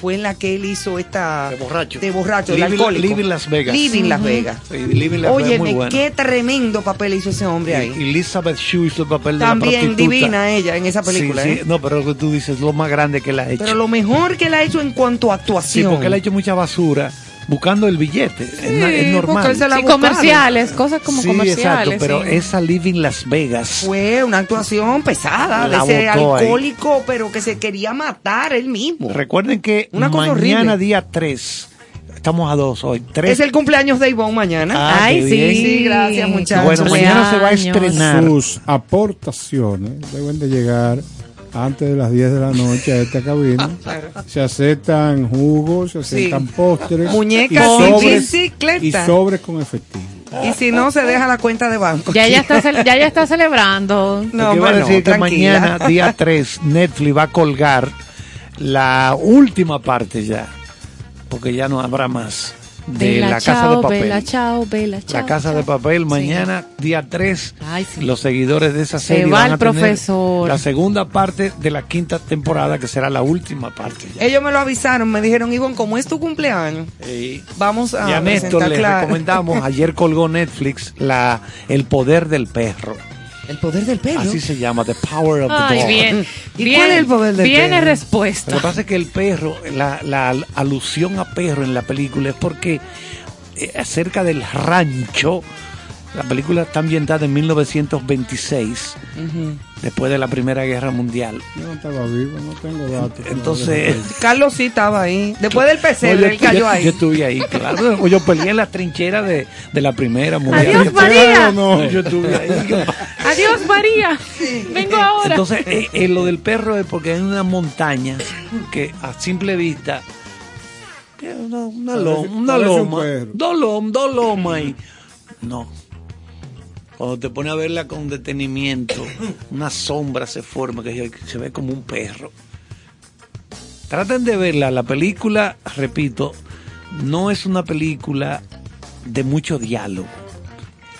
fue en la que él hizo esta... De borracho. De borracho, el Living- alcohólico. Living Las Vegas. Living Las. Vegas. Sí, Living Las Vegas, Óyeme, muy bueno. qué tremendo papel hizo ese hombre ahí. Y Elizabeth Shue hizo el papel de la También prostituta. divina ella en esa película. Sí, sí. ¿eh? No, pero lo que tú dices, lo más grande que él ha hecho. Pero lo mejor que él ha hecho en cuanto a Sí, actuación. porque él ha hecho mucha basura buscando el billete. es, na- es porque normal. Sí, comerciales, cosas como sí, comerciales. exacto, pero sí. esa Living Las Vegas. Fue una actuación pesada La de ese botó ahí. alcohólico, pero que se quería matar él mismo. Recuerden que Una mañana horrible. día 3, estamos a 2 hoy, 3. Es el cumpleaños de Ivonne mañana. Ah, Ay, sí. bien. Sí, gracias, muchachos. Bueno, mañana se va a estrenar. Sus aportaciones deben de llegar antes de las 10 de la noche a esta cabina. (laughs) Se aceptan jugos, se aceptan postres. Muñecas y y sobres, y sobres con efectivo. Y si no, se deja la cuenta de banco. Ya (laughs) ya está, ya ya está celebrando. No, a bueno, decir que tranquila. mañana, (laughs) día 3, Netflix va a colgar la última parte ya, porque ya no habrá más, de Bella, La Casa chao, de Papel. Bella, chao, Bella, chao, la Casa chao. de Papel, Sí. mañana, día 3, Ay, sí. los seguidores de esa Se serie va van el a tener profesor. la segunda parte de la quinta temporada, que será la última parte. ya. Ellos me lo avisaron, me dijeron, Ivonne, como es tu cumpleaños, vamos a y a Néstor le claro, recomendamos, ayer colgó Netflix la El Poder del Perro, El poder del perro. así se llama, The Power of the Ay, Dog. bien. ¿Y Bien- cuál es el poder del Viene perro? respuesta. Lo que pasa es que el perro, la, la al- alusión a perro en la película es porque eh, acerca del rancho, la película está ambientada en 1926, después de la Primera Guerra Mundial. Yo no estaba vivo, no tengo datos. Entonces, (laughs) Carlos sí estaba ahí. Después del PC, él cayó yo- ahí. yo estuve ahí, claro. Yo peleé en la trinchera de, de la Primera Mundial. Adiós, María. No, yo estuve ahí. (laughs) Adiós, María. Vengo ahora. Entonces, eh, eh, lo del perro es porque hay una montaña que a simple vista eh, una, una loma, una loma, dos lomas, dos lomas y no. Cuando te pones a verla con detenimiento, una sombra se forma que se- ve como un perro. Traten de verla, la película, repito, no es una película de mucho diálogo.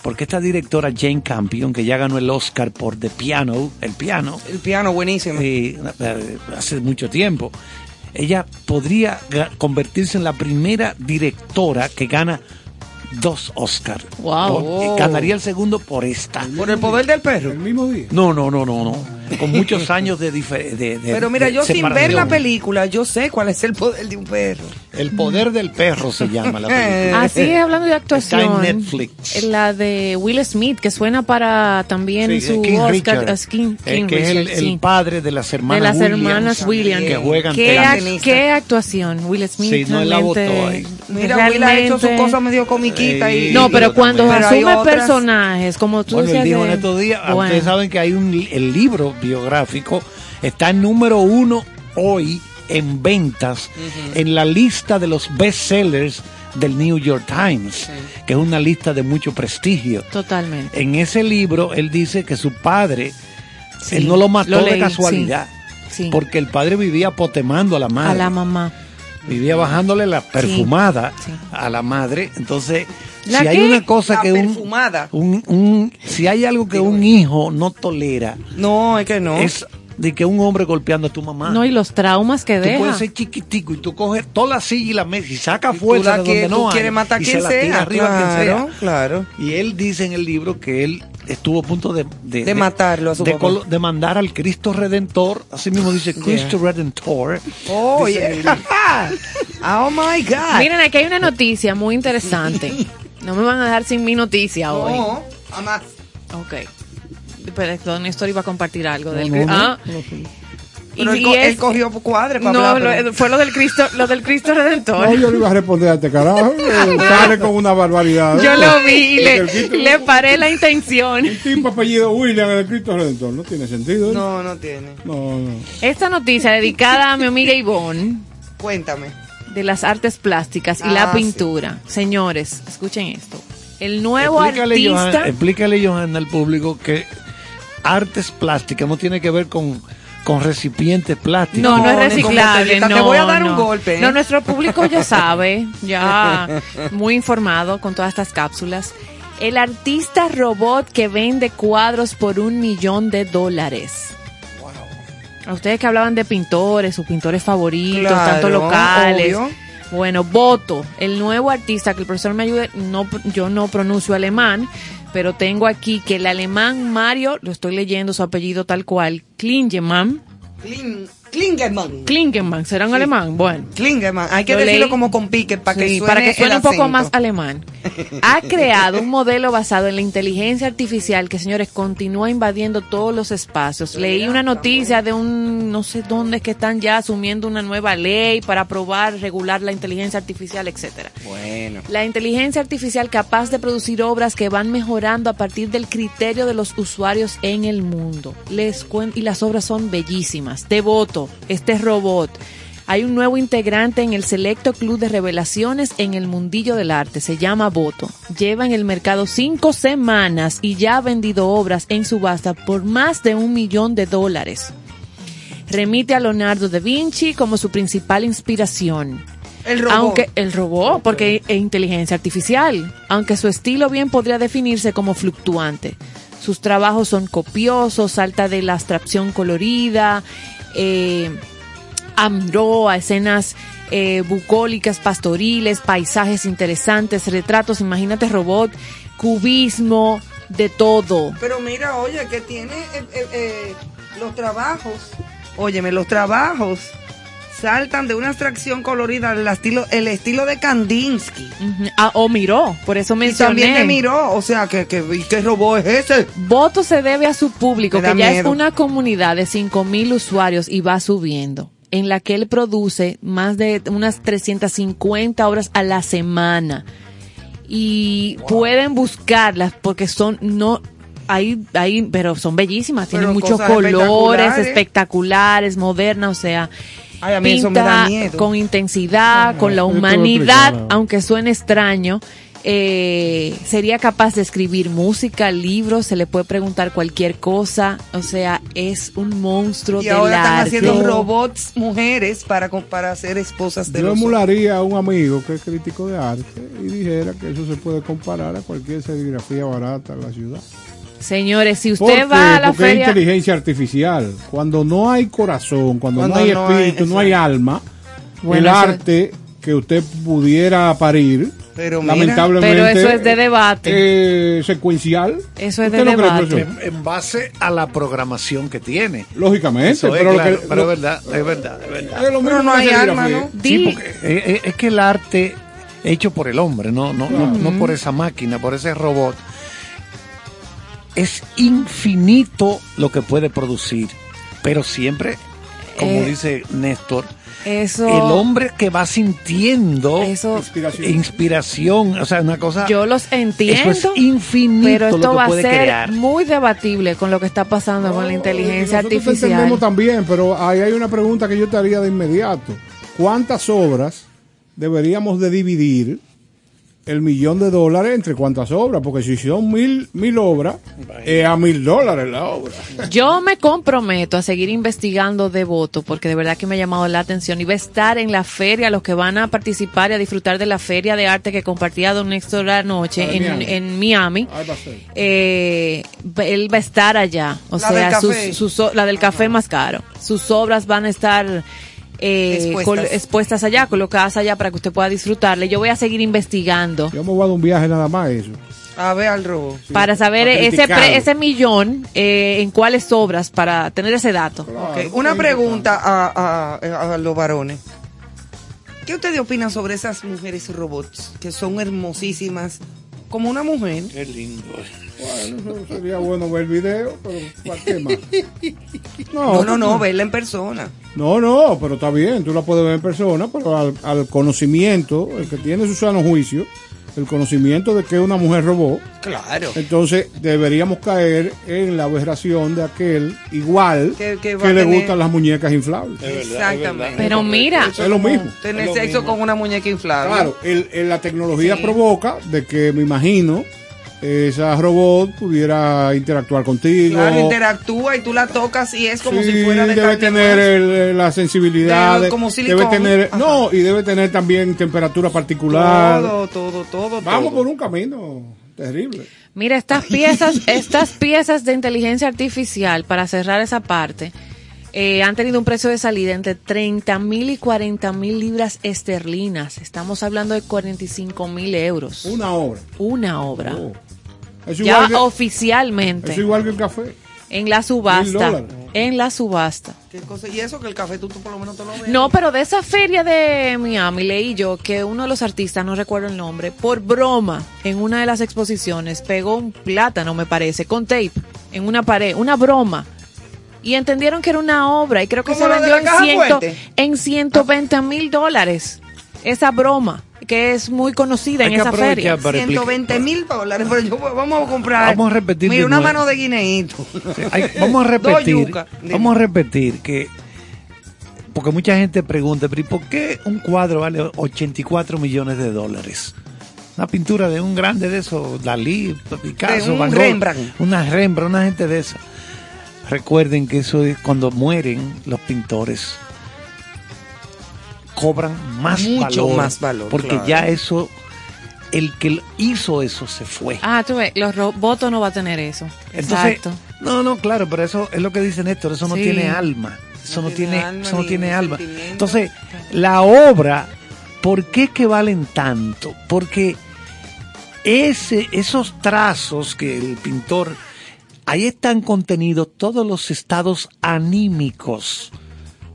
Porque esta directora Jane Campion, que ya ganó el Oscar por The Piano, el piano, El piano buenísimo. eh, eh, hace mucho tiempo, ella podría convertirse en la primera directora que gana dos Oscars. Wow. O- eh, Ganaría el segundo por esta. Por el poder del perro. El mismo día. No, no, no, no, no. Con muchos años de diferencia. Pero mira, yo sin ver la película, yo sé cuál es el poder de un perro. El poder del perro se llama la película. (laughs) Así es, hablando de actuación. Está en Netflix. La de Will Smith, que suena para también Sí, su King Oscar. Richard, es King, eh, King que es el, Richard, el sí. padre de las hermanas de las Williams, hermanas Williams. que juegan ¿Qué, qué actuación, Will Smith. Sí, no, él la botó ahí. Mira, Will ha hecho su cosa medio comiquita y... No, pero cuando Pero asume otras- personajes, como tú Bueno, él decías dijo de- en estos días, Bueno. ustedes saben que hay un el libro biográfico está en número uno hoy en ventas en la lista de los bestsellers del New York Times, que es una lista de mucho prestigio. Totalmente. En ese libro él dice que su padre, Sí, él no lo mató lo de casualidad, sí, porque el padre vivía potemando a la madre. A la mamá. Vivía bajándole la perfumada a la madre. Entonces, ¿La si hay una cosa La que un, un- si hay algo que un hijo no tolera, No, es que no. es de que un hombre golpeando a tu mamá. No, y los traumas que Tú deja. puedes ser chiquitico y tú coges toda la silla y la mesa y saca Tú fuerza de donde tú no hay. quieres matar a y quien se la tira sea, arriba a quien claro, sea. claro. Y él dice en el libro que él estuvo a punto de... De matarlo a su de, papá. de mandar al Cristo Redentor, así mismo dice Cristo Redentor. Oh, Dice yeah. (laughs) oh my God. Miren, aquí hay una noticia muy interesante. No me van a dejar sin mi noticia hoy. No, jamás. Ok. Pero Néstor iba a compartir algo del no, no. Ah, Pero y- él, es- él cogió cuadre para No, hablar. lo- fue lo del Cristo, lo del Cristo Redentor. No, yo le iba a responder a este carajo. (laughs) Sale con una barbaridad. Yo lo vi y le, Cristo- le paré la intención. Un tipo apellido William en el Cristo Redentor. No tiene sentido. ¿eh? No, no tiene. No, no. Esta noticia dedicada a mi amiga Ivonne Cuéntame. de las artes plásticas y Ah, la sí. pintura. Señores, escuchen esto. El nuevo Explícale, artista. Johan, explícale, Johan, al público que artes plásticas no tiene que ver con, con recipientes plásticos. No, no es reciclable. No, Te voy a dar un no. golpe, ¿eh? No, nuestro público ya (laughs) sabe, ya (laughs) muy informado con todas estas cápsulas. El artista robot que vende cuadros por un millón de dólares. A ustedes que hablaban de pintores, sus pintores favoritos, Claro, tanto locales. obvio. Bueno, Boto, el nuevo artista, que el profesor me ayude, no, yo no pronuncio alemán, pero tengo aquí que el alemán Mario, lo estoy leyendo su apellido tal cual, Klingemann, Kling- Klingerman. Klingemann, ¿será un alemán? Bueno. Klingerman. Hay que Lo decirlo leí. como con pique para que Sí, suene para que suene un poco más alemán. (laughs) Ha creado un modelo basado en la inteligencia artificial que, señores, continúa invadiendo todos los espacios. Leí una noticia de un, no sé dónde es que están ya asumiendo una nueva ley para aprobar, regular la inteligencia artificial, etcétera. Bueno. La inteligencia artificial capaz de producir obras que van mejorando a partir del criterio de los usuarios en el mundo. Les cuen- y las obras son bellísimas. Devoto, este robot. Hay un nuevo integrante en el selecto club de revelaciones en el mundillo del arte. Se llama Voto. Lleva en el mercado cinco semanas y ya ha vendido obras en subasta por más de un millón de dólares. Remite a Leonardo da Vinci como su principal inspiración. El robot. Aunque el robot, porque es inteligencia artificial, aunque su estilo bien podría definirse como fluctuante. Sus trabajos son copiosos, salta de la abstracción colorida, eh, a escenas eh, bucólicas, pastoriles, paisajes interesantes, retratos, imagínate robot, cubismo, de todo. Pero mira, oye, que tiene eh, eh, eh, los trabajos. Óyeme, los trabajos saltan de una abstracción colorida al estilo, el estilo de Kandinsky. Ah, o miró, por eso Y mencioné. también de Miró, o sea, que, que, ¿y ¿qué robot es ese? Voto se debe a su público, que ya es una comunidad de 5.000 usuarios y va subiendo, en la que él produce más de unas 350 obras a la semana. Y pueden buscarlas porque son, no, hay, hay, pero son bellísimas, tienen muchos colores espectaculares. espectaculares, modernas, o sea, Ay, a mí eso me da pinta miedo. con intensidad, con la humanidad, aunque suene extraño. eh, sería capaz de escribir música, libros, se le puede preguntar cualquier cosa, o sea, es un monstruo Y del ahora están arte. haciendo robots mujeres para, para ser esposas de Yo los emularía a un amigo que es crítico de arte y dijera que eso se puede comparar a cualquier serigrafía barata en la ciudad. Señores, si ¿Por usted qué? va a la Porque es feria, inteligencia artificial. Cuando no hay corazón, cuando, Cuando no hay no hay- espíritu, no hay alma, Bueno, el arte que usted pudiera parir, Pero mira, lamentablemente, pero eso es de debate. eh, secuencial. Eso es de ¿Usted no cree, debate. En, en base a la programación que tiene. Lógicamente, Eso pero, lo claro, que- pero lo- es verdad, es verdad, es verdad. es lo mismo Pero no hay alma. ¿no? Sí, porque es que el arte hecho por el hombre, no, no, no, no por esa máquina, por ese robot, es infinito lo que puede producir, pero siempre, como Eh, dice Néstor, eso, el hombre que va sintiendo eso, Inspiración. inspiración, o sea, una cosa, yo los entiendo. eso es infinito Pero esto lo que va a ser crear. muy debatible con lo que está pasando con la inteligencia Nosotros artificial. entendemos también, pero ahí hay una pregunta que yo te haría de inmediato. ¿Cuántas obras deberíamos de dividir el millón de dólares entre cuántas obras, porque si son mil, mil obras, es a mil dólares la obra. Yo me comprometo a seguir investigando de voto porque de verdad que me ha llamado la atención y va a estar en la feria, los que van a participar y a disfrutar de la feria de arte que compartía Don Néstor anoche en, Miami. en Miami. Ahí va a ser. Eh, él va a estar allá, o La sea, del sus- café. sus la del café más caro. Sus obras van a estar eh, Expuestas. col- expuestas allá, colocadas allá para que usted pueda disfrutarle. Yo voy a seguir investigando Yo me voy a dar un viaje nada más eso. A ver al robo. para saber ese, pre- ese millón eh, en cuáles obras para tener ese dato. Una pregunta a, a- a los varones. ¿Qué ustedes opinan sobre esas mujeres robots que son hermosísimas como una mujer? Qué lindo. Bueno, sería bueno ver el video, pero ¿para qué más? (laughs) No, no, no, verla en persona. No, no, pero está bien, tú la puedes ver en persona, pero al, al conocimiento, el que tiene su sano juicio, el conocimiento de que una mujer robó, Claro. entonces deberíamos caer en la aberración de aquel igual Que- le gustan las muñecas inflables. Exactamente. Pero mira, Es lo mismo. Tener sexo con una muñeca inflable. Claro, el- el- la tecnología Sí. provoca de que me imagino esa robot pudiera interactuar contigo. Claro, interactúa y tú la tocas y es como Sí, si fuera de debe tener el- la sensibilidad, De- como debe silicón. tener, Ajá. no, y debe tener también temperatura particular. Todo, todo, todo. Vamos todo. por un camino terrible. Mira, estas piezas, (laughs) estas piezas de inteligencia artificial, para cerrar esa parte, eh, han tenido un precio de salida entre 30 mil y 40 mil libras esterlinas. Estamos hablando de 45 mil euros. Una obra. Una obra. Oh. Es ya que, oficialmente. es igual que el café. En la subasta. En la subasta. ¿Qué cosa? Y eso que el café tú, tú por lo menos te lo ves. No, pero de esa feria de Miami leí yo que uno de los artistas, no recuerdo el nombre, por broma, en una de las exposiciones, pegó un plátano, me parece, con tape, en una pared, una broma. Y entendieron que era una obra y creo que ¿Como se vendió en, ciento, en 120 mil dólares. Esa broma, que es muy conocida Hay en que esa feria. aprovechar para explicar. 120 mil dólares, pero yo vamos a comprar. Vamos a repetir Mira, una mano de guineíto. Vamos a (laughs) repetir. Vamos a repetir que porque mucha gente pregunta, pero ¿y por qué un cuadro vale 84 millones de dólares? Una pintura de un grande de esos, Dalí, Picasso, De un Van Gogh, Rembrandt. una Rembrandt, una gente de esa. Recuerden que eso es cuando mueren los pintores cobran más Mucho valor, más valor, porque claro. ya eso el que hizo eso se fue. Ah, tú ves, los robots no va a tener eso. Entonces, Exacto. no, no, claro, pero eso es lo que dice Néstor, eso no Sí. tiene alma. Eso no, No tiene, tiene alma eso no tiene alma. Entonces, la obra, ¿por qué que valen tanto? Porque ese, esos trazos que el pintor, ahí están contenidos todos los estados anímicos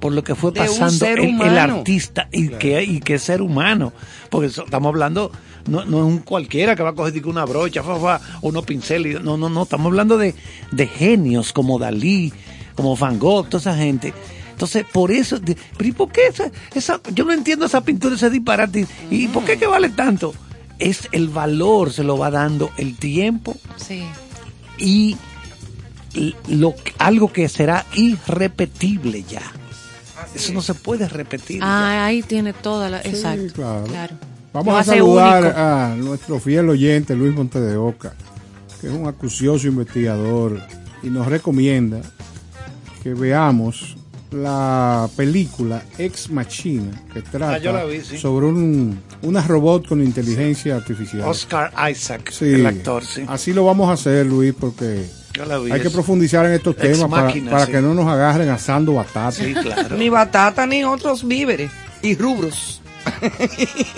por lo que fue pasando el, artista y que y que ser humano. Porque eso- estamos hablando no, no es un cualquiera que va a coger una brocha fa, fa, o unos pinceles no no no estamos hablando de, de genios como Dalí como Van Gogh toda esa gente. Entonces por eso de- pero ¿y por qué esa, esa- yo no entiendo esa pintura ese disparate y por qué que vale tanto es el valor se lo va dando el tiempo Sí. y lo, algo que será irrepetible ya. Eso no se puede repetir. ya. Ah, ahí tiene toda la... Exacto. claro. claro. Vamos Lo a saludar único. a nuestro fiel oyente Luis Monte de Oca, que es un acucioso investigador y nos recomienda que veamos la película Ex Machina, que trata Ah, vi, sí. sobre un, una robot con inteligencia artificial. Oscar Isaac, Sí, el actor, sí. Así lo vamos a hacer, Luis, porque Yo la vi, hay que profundizar en estos Ex temas para, Machina, para sí. que no nos agarren asando batata. Sí, claro. Ni batata ni otros víveres y rubros. (laughs)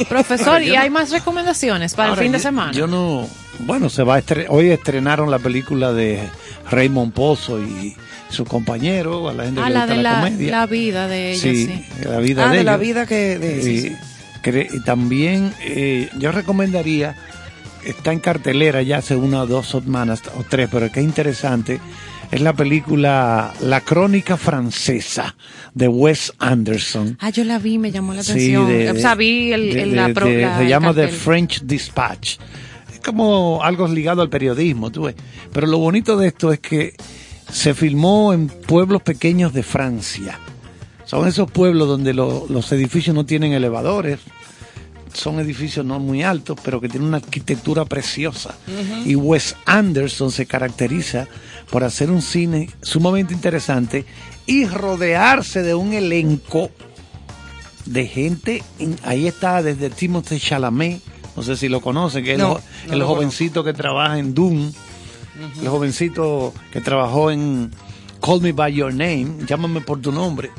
Profesor, Ahora, ¿y no- hay más recomendaciones para Ahora, el fin de yo- semana? Yo no. Bueno, se va a estre- hoy estrenaron la película de Raymond Pozo y su compañero, a la gente ah, que le la gusta de la, la, comedia. la vida de ella, sí, sí. la vida Ah, de, de la ellos. vida que- de- sí, y, sí. cre- y también eh, yo recomendaría, está en cartelera ya hace una o dos semanas o tres, pero que es interesante, es la película La Crónica Francesa de Wes Anderson. Ah, yo la vi, me llamó la Sí, atención. de- o sea, vi el, de- el- de- la, pro- de- la- se llama The. French Dispatch. Es como algo ligado al periodismo, tú ves. Pero lo bonito de esto es que se filmó en pueblos pequeños de Francia. Son esos pueblos donde lo- los edificios no tienen elevadores. Son edificios no muy altos, pero que tienen una arquitectura preciosa. Y Wes Anderson se caracteriza por hacer un cine sumamente interesante y rodearse de un elenco de gente. Ahí está desde Timothée Chalamet, no sé si lo conocen, que es el No, jovencito que trabaja en Doom, el jovencito que trabajó en Call Me By Your Name, llámame por tu nombre.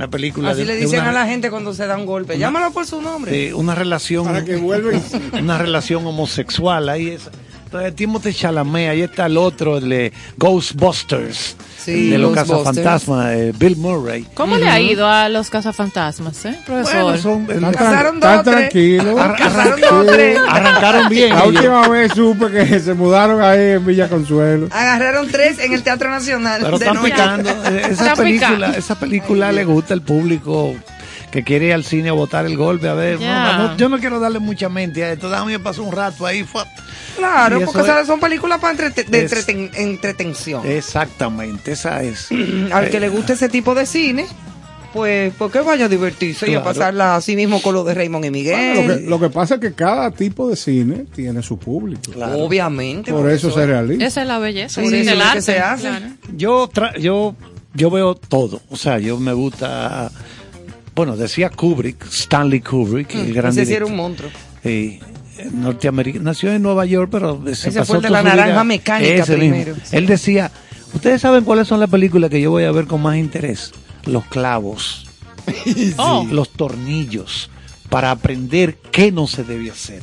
Una película Así de- le de dicen una- a la gente cuando se da un golpe. Llámalo por su nombre. de una relación Para que (laughs) una relación homosexual ahí es entonces Timothée Chalamet ahí está el otro el de Ghostbusters Sí, de los Ghostbusters. cazafantasmas eh, Bill Murray ¿Cómo le ha ido a los cazafantasmas, eh, profesor? Bueno, son- Están, Casaron tran- dos, tranquilos. Ar- Casaron arran- dos, tres. arrancaron bien La última vez supe que se mudaron ahí en Villa Consuelo. Agarraron tres en el Teatro Nacional. pero de están noche. picando (laughs) esa Están película picando. esa película le gusta al público que quiere ir al cine a botar el golpe a ver no, no, yo no quiero darle mucha mente a esto déjame pasar un rato ahí fue. Claro, eso porque es- son películas para entrete- de es- entreten- entretención. exactamente esa es (clears throat) Al que Eh, le guste ese tipo de cine, pues, pues que vaya a divertirse y a pasarla así mismo con lo de Raymond y Miguel. Bueno, lo, que, lo que pasa es que cada tipo de cine tiene su público. Claro. Obviamente. Por eso se realiza. Esa es la belleza. Sí, ese es que arte, se hace. claro. Yo, tra- yo, yo veo todo. O sea, yo me gusta. Bueno, decía Kubrick, Stanley Kubrick, el gran Ese sí era un monstruo. Sí, norteamericano. Nació en Nueva York, pero se Ese pasó fue el de la vida- naranja mecánica primero. Él decía: Ustedes saben cuáles son las películas que yo voy a ver con más interés: Los clavos, (laughs) Oh. los tornillos, para aprender qué no se debe hacer.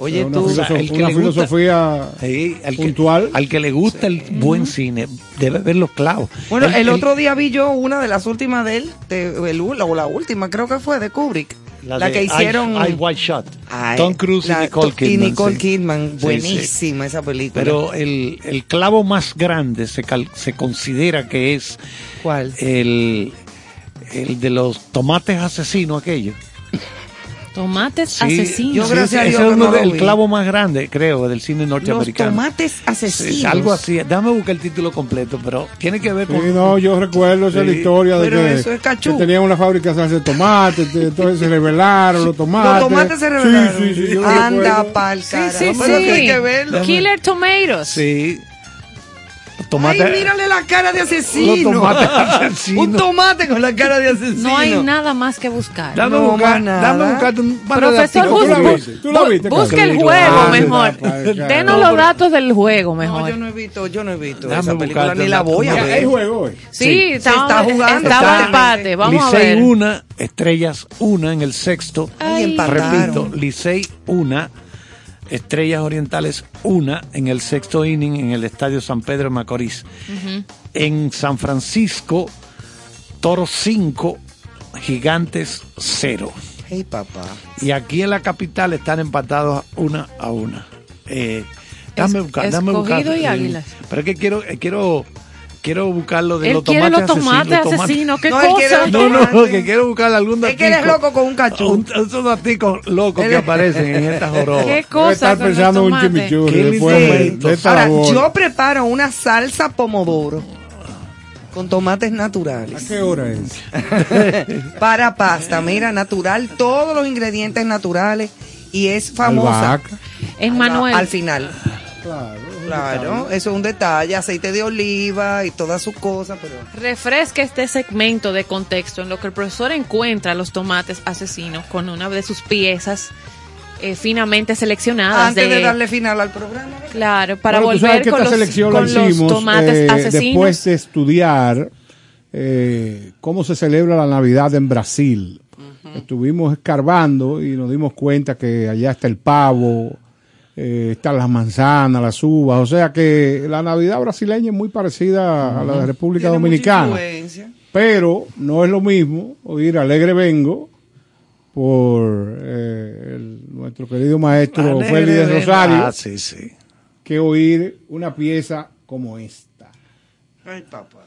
Oye, una tú. el que una le gusta- filosofía Sí, al que- puntual. al que le gusta el buen cine, debe ver los clavos. Bueno, el otro día vi yo una de las últimas de él, de, el- o la última creo que fue, de Kubrick. La, de que hicieron. Eye- Eye Wide Shut. Ay, Tom Cruise la- y Nicole Kidman. Y Nicole sí. Kidman, Sí, buenísima esa película. Pero el, el clavo más grande se, cal- se considera que es ¿Cuál? el, el de los tomates asesinos aquellos. Tomates Sí, asesinos. Yo gracias a Dios es uno no vi. clavo más grande, creo, del cine Los norteamericano. tomates Sí, asesinos. algo así. Déjame buscar el título completo, pero tiene que ver Sí, con... no, yo recuerdo esa es la Sí, historia de pero que, eso es cachú. que tenían una fábrica de tomates, te- entonces se revelaron los tomates. Los tomates se revelaron. Sí, sí, sí, Anda pa'l Sí, carajo. sí, sí. hay que verlo. Killer Tomatoes. Sí. Los Ay, mírale la cara de asesino. Los tomates asesinos. (laughs) Un tomate con la cara de asesino. No hay nada más que buscar. Dame No, buscar, dame buscar un par de Profesor, datos. ¿Tú bus- viste? ¿Tú la bu- viste, busque el juego Ah, mejor. claro. Denos los datos del juego No, mejor. yo no he visto, yo no he visto Déjame esa película buscarte ni la voy a ver. Hay juego hoy. Sí, se estaba, está jugando. Estaba empate. Vamos a Licey ver. 1, Estrellas 1 en el sexto. Ay. Repito, Licey 1, Estrellas Orientales 1 en el sexto inning en el Estadio San Pedro de Macorís. En San Francisco, Toros 5, Gigantes 0. Hey, papá. Y aquí en la capital están empatados una a una. Eh, dame Es- dame buscar. Escogido y eh, Águilas. Pero es que quiero, eh, quiero, quiero buscar lo de Él los quiere tomates los tomates asesinos. los asesinos. ¿Qué No, él quiere cosa? los No, no, Tomate. que quiero buscar algún Es que eres datico. loco con un cachú. Un, esos daticos locos que es- aparecen en esta (laughs) joroba. ¿Qué cosa? estar pensando en un chimichurri esta Ahora, labor. yo preparo una salsa pomodoro con tomates ¿A naturales. qué hora es? (laughs) Para pasta, mira, natural, todos los ingredientes naturales y es famosa. Albahaca. En Manuel. Al final. Claro. Claro, eso es un detalle, aceite de oliva y todas sus cosas, pero Refresca este segmento de contexto en lo que el profesor encuentra los tomates asesinos con una de sus piezas eh, finamente seleccionadas. antes de darle final al programa. Claro, para Bueno, volver que con, esta los, con los hicimos, tomates eh, asesinos. después de estudiar eh, cómo se celebra la Navidad en Brasil. Estuvimos escarbando y nos dimos cuenta que allá está el pavo, eh, están las manzanas, las uvas, o sea que la Navidad brasileña es muy parecida a la de República Tiene Dominicana. influencia. Pero no es lo mismo oír Alegre Vengo por eh, el- nuestro querido maestro Alegre Félix de. Rosario Ah, sí, sí. que oír una pieza como esta. Ay, papá.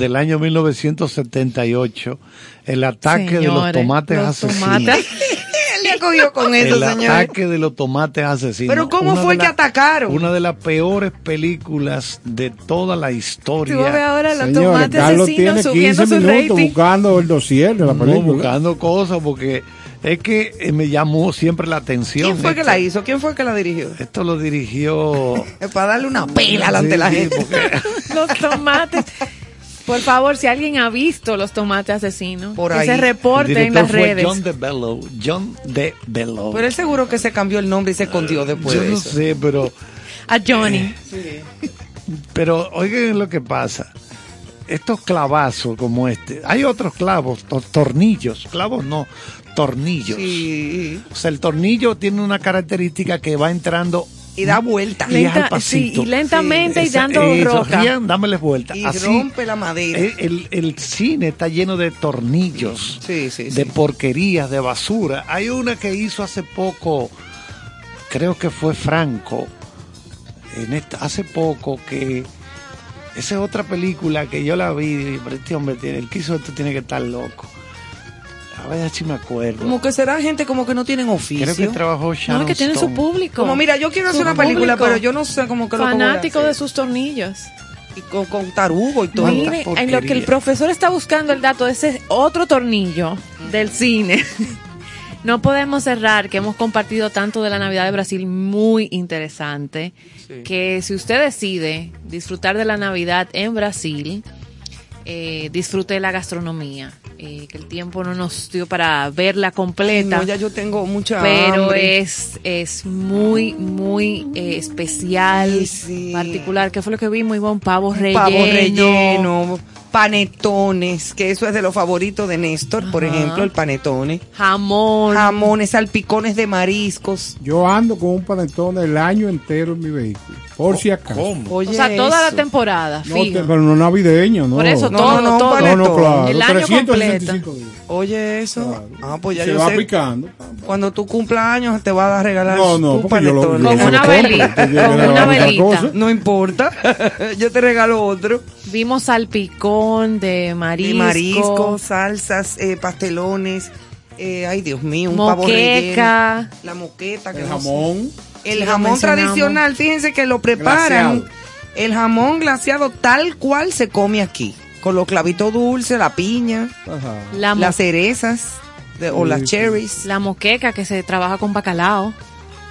Del año 1978, el ataque de los Señores, tomates los asesinos. tomates. (laughs) Le cogió con eso, el señor. ataque de los tomates asesinos. Pero ¿cómo Una fue que la- atacaron? Una de las peores películas de toda la historia. Tú ves ahora los Señores, tomates Carlos asesinos tiene subiendo 15 su minutos rating. buscando el dossier de la No, película. buscando cosas porque es que eh, me llamó siempre la atención. ¿Quién fue que esto. la hizo? ¿Quién fue que la dirigió? Esto lo dirigió. (laughs) Es para darle una pela delante de la Sí, gente. porque- (laughs) Los tomates. Por favor, si alguien ha visto los tomates asesinos, Por que ahí. se reporte en las fue redes. John DeBello. John DeBello. Pero él seguro que se cambió el nombre y se escondió después Yo de no eso. sé, pero, A Johnny. pero oigan lo que pasa. Estos clavazos como este, hay otros clavos, to- tornillos, clavos no, tornillos. Sí. O sea, el tornillo tiene una característica que va entrando Y da vuelta. y Lenta- pasito. sí, y lentamente y Esa- dando eso, roca. rían, dámeles vuelta. Y Así, rompe la madera. el, el- el cine está lleno de tornillos, Sí, sí, de sí. porquerías, de basura. Hay una que hizo hace poco, creo que fue Franco, en esta, hace poco que esa es otra película que yo la vi, y, pero este hombre tiene, el que hizo esto tiene que estar loco. A ver si me acuerdo. Como que será gente como que no tienen oficio. Creo que trabajó No, Sharon es que tienen su Stone. público. Como mira, yo quiero hacer Su una película, público. pero yo no sé cómo que lo Fanático a de sus tornillos. y con, con tarugo y todo. Mire, en lo que el profesor está buscando el dato de ese otro tornillo del cine. (laughs) No podemos cerrar que hemos compartido tanto de la Navidad de Brasil muy interesante que si usted decide disfrutar de la Navidad en Brasil, eh, disfrute de la gastronomía, eh, que el tiempo no nos dio para verla completa. No, ya yo tengo mucha pero hambre. es es muy muy eh, especial particular que fue lo que vimos Ivonne pavo relleno Pavo relleno, panetones, que eso es de los favoritos de Néstor, por ejemplo, el panetone. jamón Jamones, salpicones de mariscos. Yo ando con un panetone el año entero en mi vehículo. Por si acaso. Oye, o sea toda la temporada No, fijo. te- pero no navideño, ¿no? por eso No, todo no, no, todo No, no, claro. el año 365 días. Oye, eso. Ah, pues ya Se yo va sé. picando. Cuando tú cumplas años te va a regalar No, no, lo- panetone. Con una compro. velita, con una velita. No importa. (laughs) yo te regalo otro. vimos salpicón de marisco, De marisco, salsas, eh, pastelones. eh, ay, Dios mío, un pavo relleno. moqueca La moqueta. que El no sé. jamón. El jamón tradicional, fíjense que lo preparan. Glaseado. El jamón glaseado tal cual se come aquí. Con los clavitos dulces, la piña, Ajá. la, las cerezas de- o las cherries. la moqueca que se trabaja con bacalao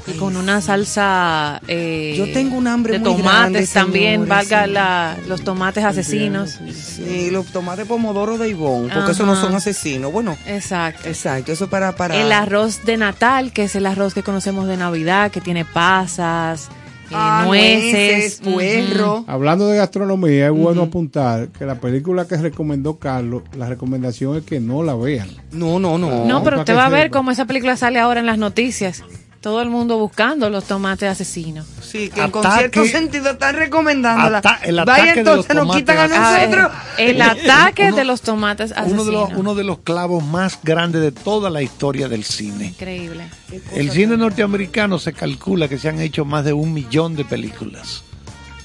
y con una salsa eh, Yo tengo un hambre de muy tomates grande, también señores, valga sí. la, los tomates asesinos Sí, los tomates pomodoro de Ivonne, porque esos no Ajá. son asesinos. Bueno, exacto exacto, eso para... para el arroz de Natal, que es el arroz que conocemos de Navidad, que tiene pasas, eh, Ah, nueces, puerro. Hablando de gastronomía, es bueno apuntar que la película que recomendó Carlos, la recomendación es que no la vean. No, no, no. No, pero usted va a ver cómo esa película sale ahora en las noticias. Todo el mundo buscando los tomates asesinos. Sí, que en Ataque- concierto sentido están recomendándola. Ata- el Vaya ataque de los entonces nos tomates quitan a asesinos. Ah, nosotros. el ataque Uno- de los tomates asesinos. Uno de, los, uno de los clavos más grandes de toda la historia del cine. Increíble. El cine norteamericano se calcula que se han hecho más de un millón de películas.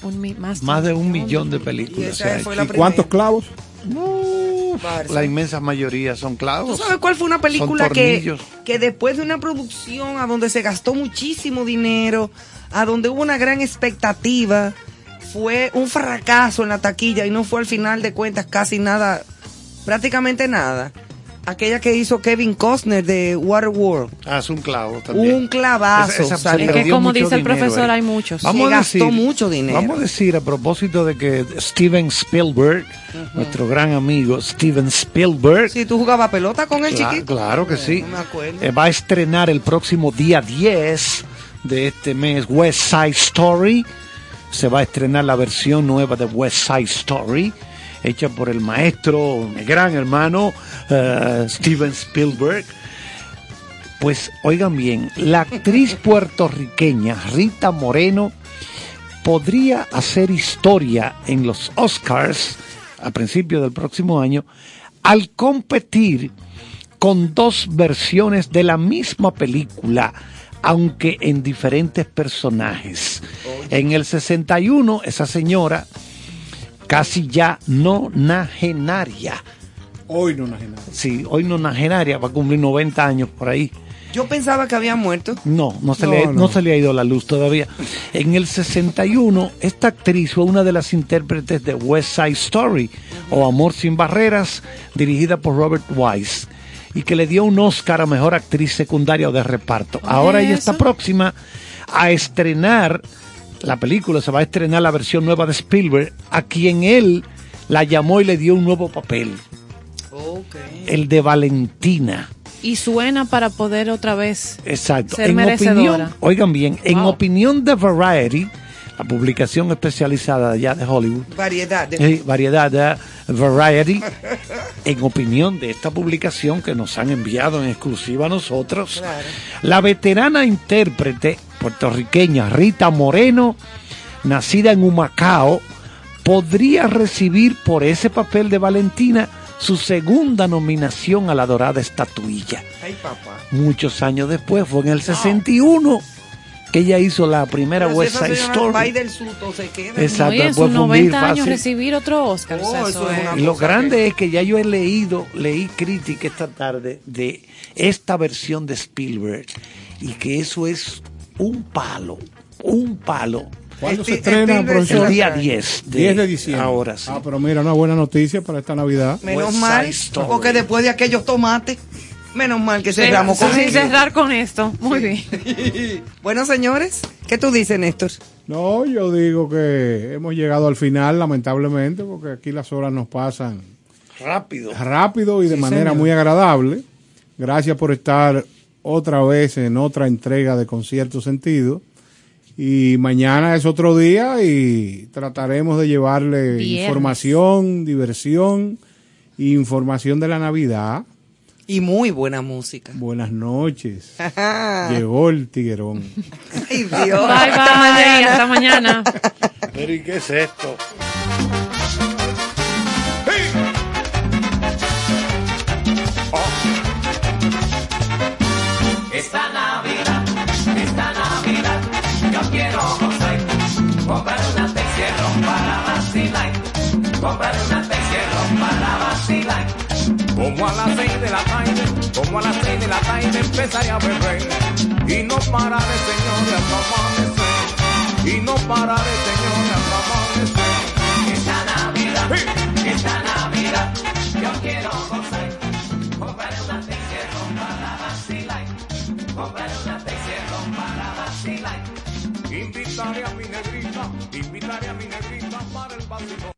Un mi- más, Más de un millón de Y películas. esa se ha fue hecho. la ¿Y cuántos clavos? Uf, la inmensa mayoría son ¿Tú clavos. sabes cuál fue una película que, que después de una producción a donde se gastó muchísimo dinero, a donde hubo una gran expectativa, fue un fracaso en la taquilla y no fue al final de cuentas casi nada, prácticamente nada? Aquella que hizo Kevin Costner de Waterworld. Ah, es un clavo también. Un clavazo. Esa- esa se salió. Es que como dice el profesor, ahí. hay muchos. Vamos a gastó decir, mucho dinero. Vamos a decir a propósito de que Steven Spielberg, nuestro gran amigo Steven Spielberg, Si tú jugabas pelota con el chiquito. Claro que sí. No me acuerdo. Eh, va a estrenar el próximo día 10 de este mes West Side Story. Se va a estrenar la versión nueva de West Side Story, hecha por el maestro, mi gran hermano, eh, Steven Spielberg. Pues oigan bien, la actriz puertorriqueña Rita Moreno podría hacer historia en los Oscars a principios del próximo año al competir con dos versiones de la misma película, aunque en diferentes personajes. En el 61, esa señora casi ya nonagenaria. Hoy no nace nada. Sí, hoy nonagenaria, va a cumplir 90 años por ahí. Yo pensaba que había muerto. No, no se, No, le, no. se le ha ido la luz todavía. En el 61, esta actriz fue una de las intérpretes de West Side Story o Amor sin Barreras, dirigida por Robert Wise, y que le dio un Oscar a Mejor Actriz Secundaria o de Reparto. Ahora ella está próxima a estrenar la película, se va a estrenar la versión nueva de Spielberg, a quien él la llamó y le dio un nuevo papel, el de Valentina. Y suena para poder otra vez Exacto. ser en merecedora. opinión, oigan bien, en opinión de Variety, la publicación especializada allá de Hollywood, Variedad. de- eh, variedad de Variety, en opinión de esta publicación que nos han enviado en exclusiva a nosotros, Claro. la veterana intérprete puertorriqueña Rita Moreno, nacida en Humacao, podría recibir por ese papel de Valentina su segunda nominación a la dorada estatuilla Ay, papá. muchos años después, fue en el 61 que ella hizo la primera Pero West Side Story. del susto se queda. Exacto, después sus fue un bill 90 años fácil. recibir otro Oscar. o sea, Oh, eso eso es es- lo grande es que ya yo he leído, leí crítica esta tarde de esta versión de Spielberg y que eso es un palo, un palo. ¿Cuándo se Spi- estrena, Spielberg profesor? El día trae. 10 de, 10 de diciembre. Ahora sí. Ah, pero mira, una buena noticia para esta Navidad. Menos West mal, porque después de aquellos tomates, menos mal que cerramos con eso. cerrar con esto. Muy bien. (laughs) Bueno, señores, ¿qué tú dices, Néstor? No, yo digo que hemos llegado al final, lamentablemente, porque aquí las horas nos pasan Rápido. rápido y de Sí, manera señor. muy agradable. Gracias por estar otra vez en otra entrega de Concierto Sentido. Y mañana es otro día y trataremos de llevarle Viernes. información, diversión, e información de la Navidad. Y muy buena música. Buenas noches. Ajá. Llegó el tiguerón. (laughs) Ay, Dios. Bye, Hasta bye. mañana. Hasta mañana. Pero ¿y qué es esto? Esta Navidad, esta Navidad, yo quiero gozar. Comprar una Texierro para vacilar. Comprar una. Como a las seis de la tarde, como a las seis de la tarde empezaré a beber. Y no pararé, señores, hasta amanecer. Y no pararé, señores, hasta amanecer. Esta Navidad, esta Navidad, yo quiero gozar. Comprar una Texierro para vacilar. Comprar una Texierro para vacilar. Invitaré a mi negrita, invitaré a mi negrita para el vacilón.